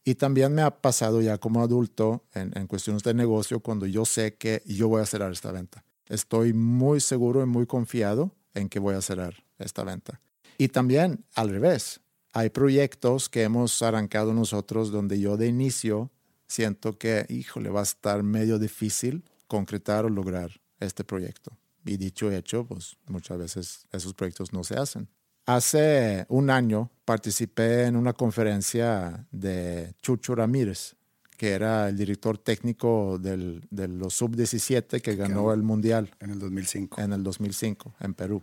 Y también me ha pasado ya como adulto en, en cuestiones de negocio cuando yo sé que yo voy a cerrar esta venta. Estoy muy seguro y muy confiado en que voy a cerrar esta venta. Y también al revés, hay proyectos que hemos arrancado nosotros donde yo de inicio siento que, híjole, va a estar medio difícil concretar o lograr este proyecto. Y dicho y hecho, pues muchas veces esos proyectos no se hacen. Hace un año participé en una conferencia de Chucho Ramírez, que era el director técnico del, de los sub-17 que ganó el Mundial En el 2005. en el 2005 en Perú.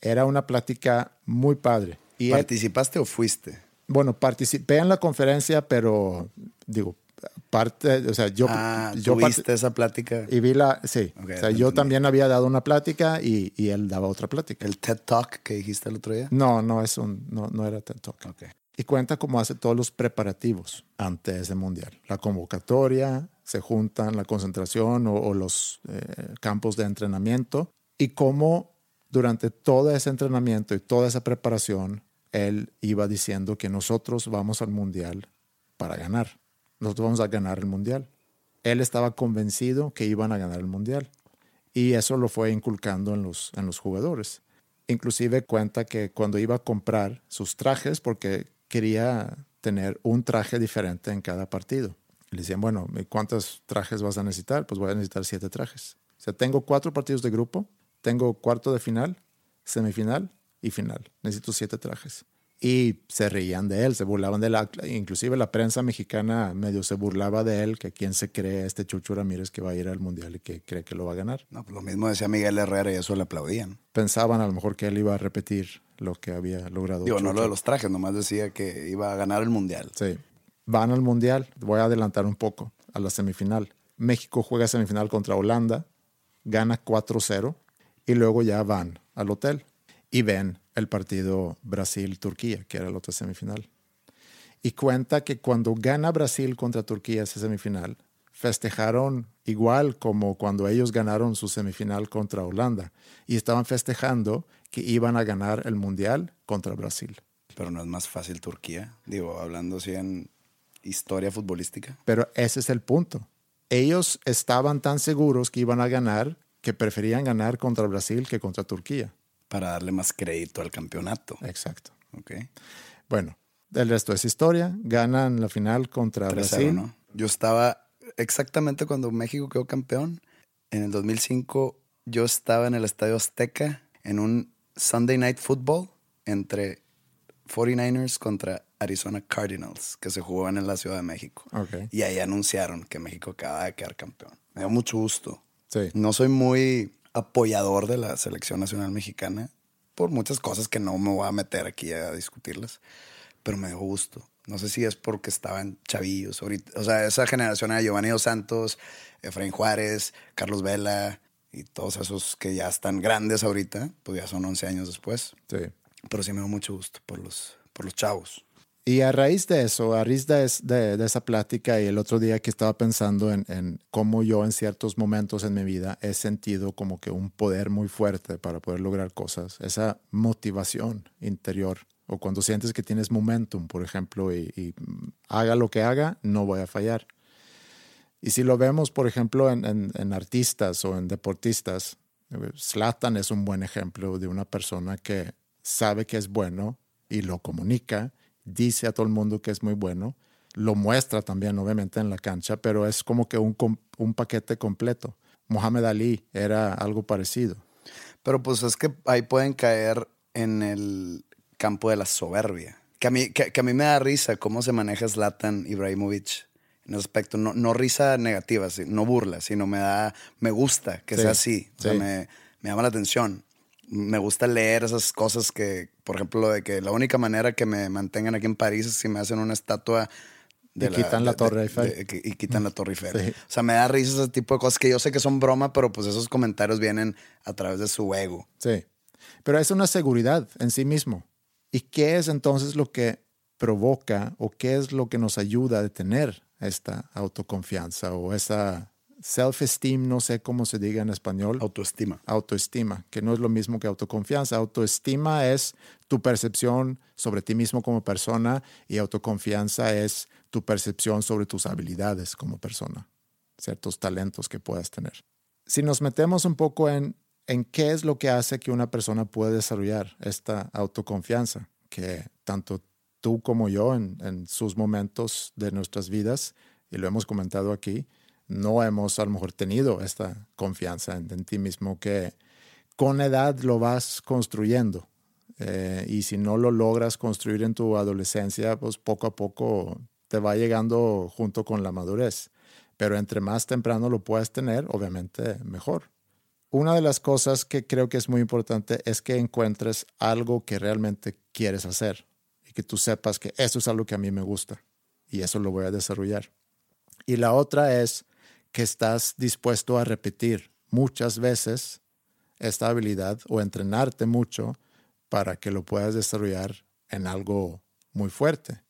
Era una plática muy padre. Y él- ¿Participaste o fuiste? bueno, participé en la conferencia, pero digo, parte, o sea, yo, ah, yo ¿tuviste parte- esa plática? y vi la, sí, o sea, yo también había dado una plática y, y él daba otra plática. ¿El TED Talk que dijiste el otro día? No, no es un, no, no era TED Talk. Ok. Y cuenta cómo hace todos los preparativos antes del mundial. La convocatoria, se juntan la concentración o, o los eh, campos de entrenamiento y cómo durante todo ese entrenamiento y toda esa preparación él iba diciendo que nosotros vamos al mundial para ganar. Nosotros vamos a ganar el mundial. Él estaba convencido que iban a ganar el mundial y eso lo fue inculcando en los, en los jugadores. Inclusive cuenta que cuando iba a comprar sus trajes, porque quería tener un traje diferente en cada partido. Le decían, bueno, ¿y ¿cuántos trajes vas a necesitar? Pues voy a necesitar siete trajes. O sea, tengo cuatro partidos de grupo, tengo cuarto de final, semifinal y final. Necesito siete trajes. Y se reían de él, se burlaban de él. Inclusive la prensa mexicana medio se burlaba de él, que quién se cree este Chucho Ramírez que va a ir al Mundial y que cree que lo va a ganar. No, pues lo mismo decía Miguel Herrera y eso le aplaudían. Pensaban a lo mejor que él iba a repetir lo que había logrado. Digo, no lo de los trajes, nomás decía que iba a ganar el mundial. Sí. Van al Mundial. Voy a adelantar un poco a la semifinal. México juega semifinal contra Holanda, gana 4-0 y luego ya van al hotel y ven el partido Brasil-Turquía, que era la otra semifinal. Y cuenta que cuando gana Brasil contra Turquía esa semifinal, festejaron igual como cuando ellos ganaron su semifinal contra Holanda y estaban festejando que iban a ganar el Mundial contra Brasil. Pero no es más fácil Turquía. Digo, hablando así en historia futbolística. Pero ese es el punto. Ellos estaban tan seguros que iban a ganar que preferían ganar contra Brasil que contra Turquía. Para darle más crédito al campeonato. Exacto. Ok. Bueno, el resto es historia. Ganan la final contra 3-0, Brasil. ¿no? Yo estaba exactamente cuando México quedó campeón. En el 2005 yo estaba en el Estadio Azteca en un Sunday Night Football entre 49ers contra Arizona Cardinals, que se jugó en la Ciudad de México. Ok. Y ahí anunciaron que México acaba de quedar campeón. Me dio mucho gusto. Sí. No soy muy apoyador de la selección nacional mexicana por muchas cosas que no me voy a meter aquí a discutirlas, pero me dio gusto. No sé si es porque estaban chavillos ahorita. O sea, esa generación era Giovanni Dos Santos, Efraín Juárez, Carlos Vela y todos esos que ya están grandes ahorita, pues ya son 11 años después. Sí. Pero sí me dio mucho gusto por los, por los chavos. Y a raíz de eso, a raíz de, de- de esa plática y el otro día que estaba pensando en, en cómo yo en ciertos momentos en mi vida he sentido como que un poder muy fuerte para poder lograr cosas, esa motivación interior o cuando sientes que tienes momentum, por ejemplo, y, y haga lo que haga, no voy a fallar. Y si lo vemos, por ejemplo, en, en, en artistas o en deportistas, Slatan es un buen ejemplo de una persona que sabe que es bueno y lo comunica, dice a todo el mundo que es muy bueno, lo muestra también obviamente en la cancha, pero es como que un, un paquete completo. Mohamed Ali era algo parecido. Pero pues es que ahí pueden caer en el campo de la soberbia. Que a mí, que, a mí me da risa cómo se maneja Zlatan Ibrahimovic en ese aspecto. No, no risa negativa, no burla, sino me da, me gusta que sea así. O sea, me, me llama la atención. Me gusta leer esas cosas que, por ejemplo, lo de que la única manera que me mantengan aquí en París es si me hacen una estatua y quitan la Torre Eiffel. y quitan la Torre Eiffel. O sea, me da risa ese tipo de cosas que yo sé que son broma, pero pues esos comentarios vienen a través de su ego. Sí. Pero es una seguridad en sí mismo. ¿Y qué es entonces lo que provoca o qué es lo que nos ayuda a tener esta autoconfianza o esa self-esteem, no sé cómo se diga en español. Autoestima. Autoestima, que no es lo mismo que autoconfianza. Autoestima es tu percepción sobre ti mismo como persona y autoconfianza es tu percepción sobre tus habilidades como persona, ciertos talentos que puedas tener. Si nos metemos un poco en, en qué es lo que hace que una persona pueda desarrollar esta autoconfianza, que tanto tú como yo en, en sus momentos de nuestras vidas, y lo hemos comentado aquí, no hemos a mejor tenido esta confianza en, ti mismo que con edad lo vas construyendo. Eh, y si no lo logras construir en tu adolescencia, pues poco a poco te va llegando junto con la madurez. Pero entre más temprano lo puedas tener, obviamente mejor. Una de las cosas que creo que es muy importante es que encuentres algo que realmente quieres hacer y que tú sepas que eso es algo que a mí me gusta y eso lo voy a desarrollar. Y la otra es que estás dispuesto a repetir muchas veces esta habilidad o entrenarte mucho para que lo puedas desarrollar en algo muy fuerte.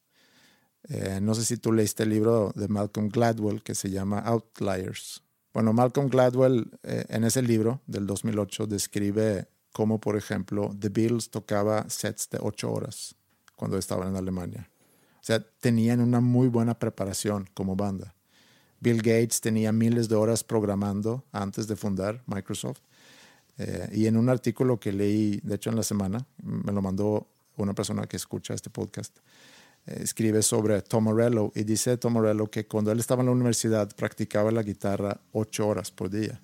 Eh, no sé si tú leíste el libro de Malcolm Gladwell que se llama Outliers. Bueno, Malcolm Gladwell eh, en ese libro del 2008 describe cómo, por ejemplo, The Beatles tocaba sets de ocho horas cuando estaban en Alemania. O sea, tenían una muy buena preparación como banda. Bill Gates tenía miles de horas programando antes de fundar Microsoft. Eh, y en un artículo que leí, de hecho en la semana, me lo mandó una persona que escucha este podcast, eh, escribe sobre Tom Morello y dice Tom Morello que cuando él estaba en la universidad practicaba la guitarra ocho horas por día.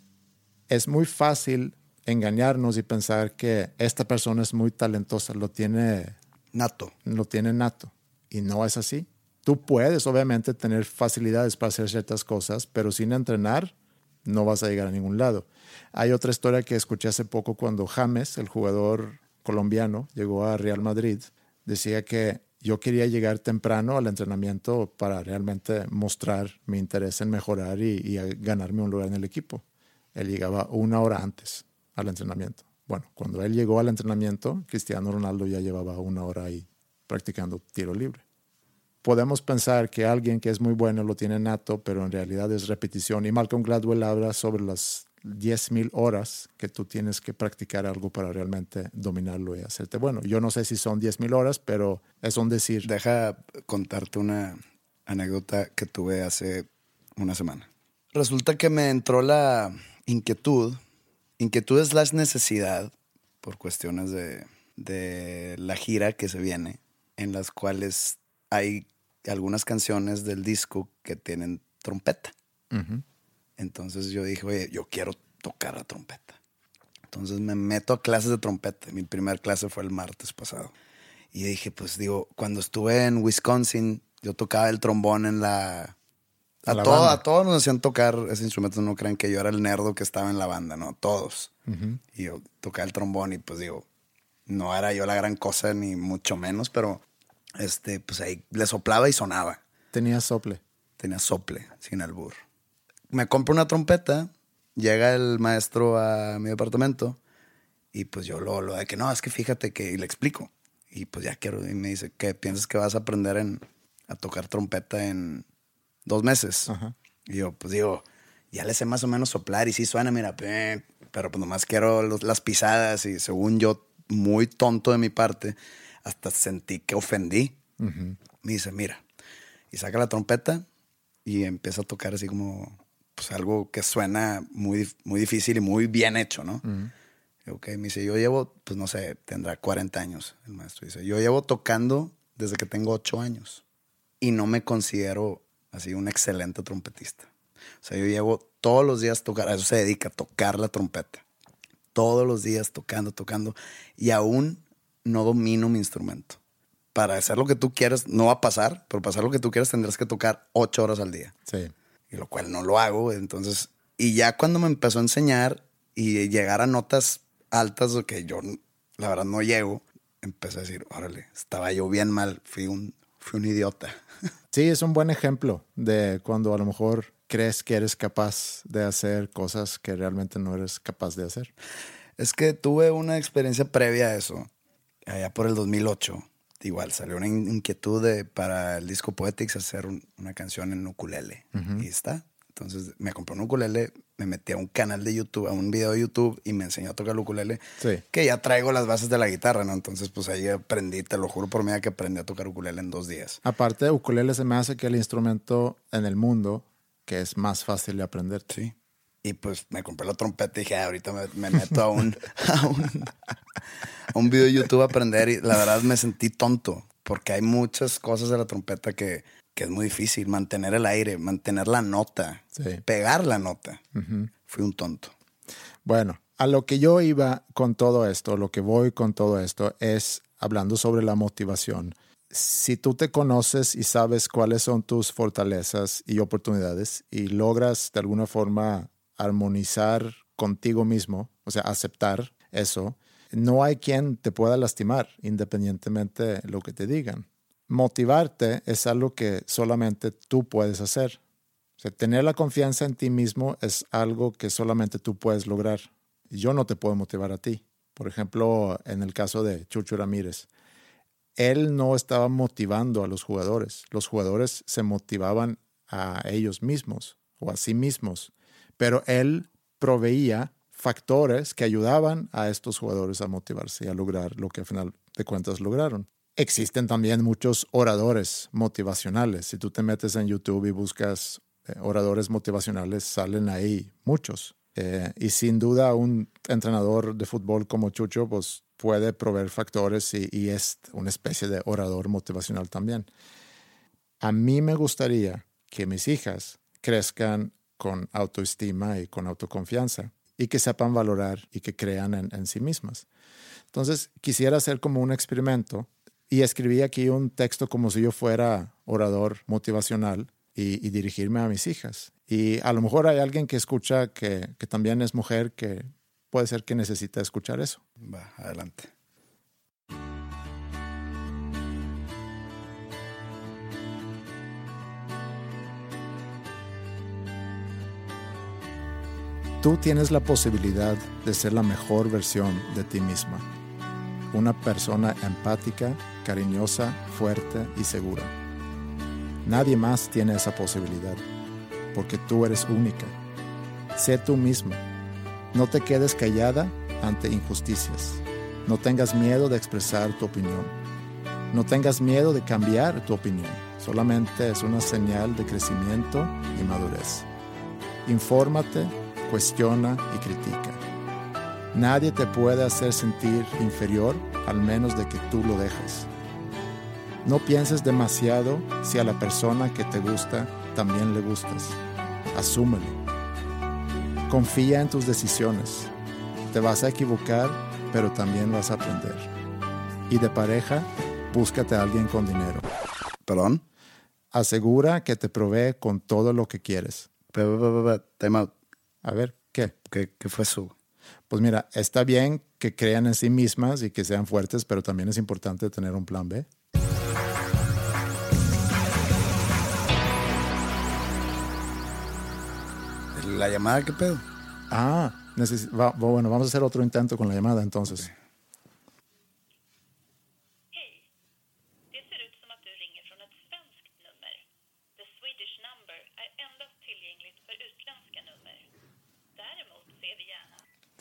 Es muy fácil engañarnos y pensar que esta persona es muy talentosa, lo tiene nato. Lo tiene nato. Y no es así. Tú puedes, obviamente, tener facilidades para hacer ciertas cosas, pero sin entrenar no vas a llegar a ningún lado. Hay otra historia que escuché hace poco cuando James, el jugador colombiano, llegó a Real Madrid. Decía que yo quería llegar temprano al entrenamiento para realmente mostrar mi interés en mejorar y, ganarme un lugar en el equipo. Él llegaba una hora antes al entrenamiento. Bueno, cuando él llegó al entrenamiento, Cristiano Ronaldo ya llevaba una hora ahí practicando tiro libre podemos pensar que alguien que es muy bueno lo tiene nato, pero en realidad es repetición. Y Malcolm Gladwell habla sobre las 10.000 horas que tú tienes que practicar algo para realmente dominarlo y hacerte bueno. Yo no sé si son 10.000 horas, pero es un decir. Deja contarte una anécdota que tuve hace una semana. Resulta que me entró la inquietud. Inquietud es la necesidad por cuestiones de, de la gira que se viene, en las cuales hay algunas canciones del disco que tienen trompeta. Entonces yo dije, oye, yo quiero tocar la trompeta. Entonces me meto a clases de trompeta. Mi primer clase fue el martes pasado. Y dije, pues digo, cuando estuve en Wisconsin, yo tocaba el trombón en la... A, todos nos hacían tocar ese instrumento. No crean que yo era el nerdo que estaba en la banda, ¿no? Todos. Y yo tocaba el trombón y pues digo, no era yo la gran cosa, ni mucho menos, pero este, pues ahí le soplaba y sonaba. Tenía sople. Tenía sople, sin albur. Me compro una trompeta, llega el maestro a mi departamento y pues yo lo, lo de que no, es que fíjate que, y le explico. Y pues ya quiero, y me dice, ¿qué piensas que vas a aprender en, a tocar trompeta en dos meses? Y yo, pues digo, ya le sé más o menos soplar y sí suena, mira, pero pues nomás quiero las pisadas y según yo, muy tonto de mi parte, hasta sentí que ofendí. Me dice, mira, y saca la trompeta y empieza a tocar así como pues algo que suena muy, muy difícil y muy bien hecho, ¿no? Ok, me dice, yo llevo, pues no sé, tendrá 40 años el maestro. Dice, yo llevo tocando desde que tengo 8 años y no me considero así un excelente trompetista. O sea, yo llevo todos los días tocar, a eso se dedica, a tocar la trompeta. Todos los días tocando, tocando y aún no domino mi instrumento. Para hacer lo que tú quieras, no va a pasar, pero para hacer lo que tú quieras tendrás que tocar 8 horas al día. Sí. Y lo cual no lo hago, entonces, y ya cuando me empezó a enseñar y llegar a notas altas que yo, la verdad, no llego, empecé a decir, órale, estaba yo bien mal, fui un, fui un idiota. Sí, es un buen ejemplo de cuando a lo mejor crees que eres capaz de hacer cosas que realmente no eres capaz de hacer. Es que tuve una experiencia previa a eso, allá por el 2008. Igual salió una inquietud de, para el disco Poetics hacer una canción en ukulele. Y está. Entonces me compré un ukulele, me metí a un canal de YouTube, a un video de YouTube y me enseñó a tocar el ukulele. Sí. Que ya traigo las bases de la guitarra, ¿no? Entonces, pues ahí aprendí, te lo juro por mí, que aprendí a tocar ukulele en dos días. Aparte, ukulele se me hace que el instrumento en el mundo que es más fácil de aprender. Sí. Y pues me compré la trompeta y dije, "Ah, ahorita me, me meto a un, a un, a un video de YouTube a aprender y la verdad me sentí tonto porque hay muchas cosas de la trompeta que, que es muy difícil. Mantener el aire, mantener la nota, Sí. pegar la nota. Fui un tonto. Bueno, a lo que yo iba con todo esto, lo que voy con todo esto es hablando sobre la motivación. Si tú te conoces y sabes cuáles son tus fortalezas y oportunidades y logras de alguna forma armonizar contigo mismo, o sea, aceptar eso, no hay quien te pueda lastimar independientemente de lo que te digan. Motivarte es algo que solamente tú puedes hacer. O sea, tener la confianza en ti mismo es algo que solamente tú puedes lograr. Yo no te puedo motivar a ti. Por ejemplo, en el caso de Chucho Ramírez, él no estaba motivando a los jugadores. Los jugadores se motivaban a ellos mismos o a sí mismos, pero él proveía factores que ayudaban a estos jugadores a motivarse y a lograr lo que al final de cuentas lograron. Existen también muchos oradores motivacionales. Si tú te metes en YouTube y buscas eh, oradores motivacionales, salen ahí muchos. Eh, y sin duda un entrenador de fútbol como Chucho pues, puede proveer factores y, y es una especie de orador motivacional también. A mí me gustaría que mis hijas crezcan con autoestima y con autoconfianza y que sepan valorar y que crean en, sí mismas. Entonces, quisiera hacer como un experimento y escribí aquí un texto como si yo fuera orador motivacional y, dirigirme a mis hijas. Y a lo mejor hay alguien que escucha que, que también es mujer que puede ser que necesite escuchar eso. Va, adelante. Tú tienes la posibilidad de ser la mejor versión de ti misma. Una persona empática, cariñosa, fuerte y segura. Nadie más tiene esa posibilidad, porque tú eres única. Sé tú misma. No te quedes callada ante injusticias. No tengas miedo de expresar tu opinión. No tengas miedo de cambiar tu opinión. Solamente es una señal de crecimiento y madurez. Infórmate, cuestiona y critica. Nadie te puede hacer sentir inferior al menos de que tú lo dejes. No pienses demasiado si a la persona que te gusta también le gustas. Asúmelo. Confía en tus decisiones. Te vas a equivocar, pero también vas a aprender. Y de pareja, búscate a alguien con dinero. ¿Perdón? Asegura que te provee con todo lo que quieres. Pero, pero, pero, time out. A ver, ¿qué? ¿Qué, qué fue eso? Pues mira, está bien que crean en sí mismas y que sean fuertes, pero también es importante tener un plan B. ¿La llamada qué pedo? Ah, va- bueno, vamos a hacer otro intento con la llamada entonces. Hej!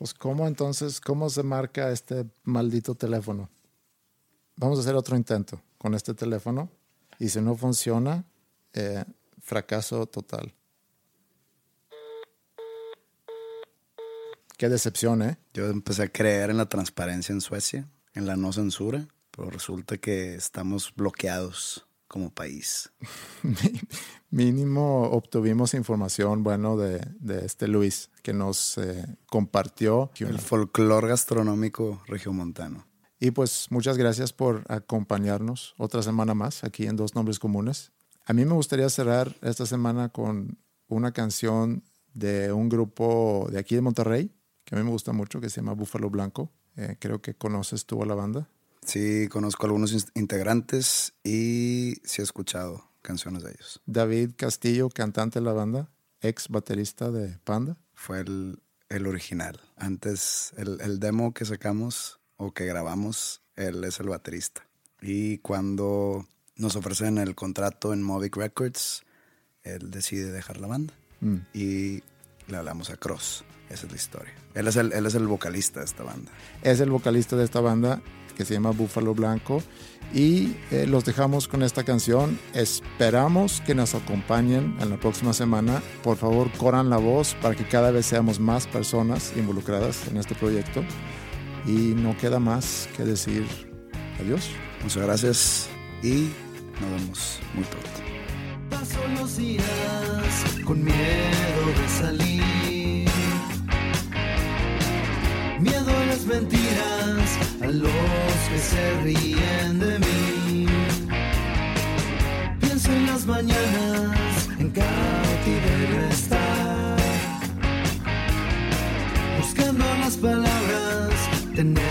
Pues cómo entonces, cómo se marca este maldito teléfono. vamos a hacer otro intento con este teléfono y si no funciona, eh, fracaso total. Qué decepción, ¿eh? Yo empecé a creer en la transparencia en Suecia, en la no censura, pero resulta que estamos bloqueados como país. Mínimo obtuvimos información, bueno, de, de este Luis, que nos eh, compartió. El folclore gastronómico regiomontano. Y pues muchas gracias por acompañarnos otra semana más aquí en Dos Nombres Comunes. A mí me gustaría cerrar esta semana con una canción de un grupo de aquí de Monterrey, que a mí me gusta mucho, que se llama Búfalo Blanco. Eh, creo que conoces tú a la banda. Sí, conozco algunos integrantes y sí he escuchado canciones de ellos. David Castillo, cantante de la banda, ex baterista de Panda. Fue el, el original. Antes, el, el, demo que sacamos o que grabamos, él es el baterista. Y cuando nos ofrecen el contrato en Movic Records, él decide dejar la banda. Mm. Y le hablamos a Cross. Esa es la historia. Él es el, él es el vocalista de esta banda. Es el vocalista de esta banda que se llama Búfalo Blanco. Y eh, los dejamos con esta canción. Esperamos que nos acompañen en la próxima semana. Por favor, corran la voz para que cada vez seamos más personas involucradas en este proyecto. Y no queda más que decir adiós. Muchas gracias y nos vemos muy pronto. Paso los días con miedo de salir. Miedo mentiras, a los que se ríen de mí. Pienso en las mañanas, en cautiverio estar. Buscando las palabras, tener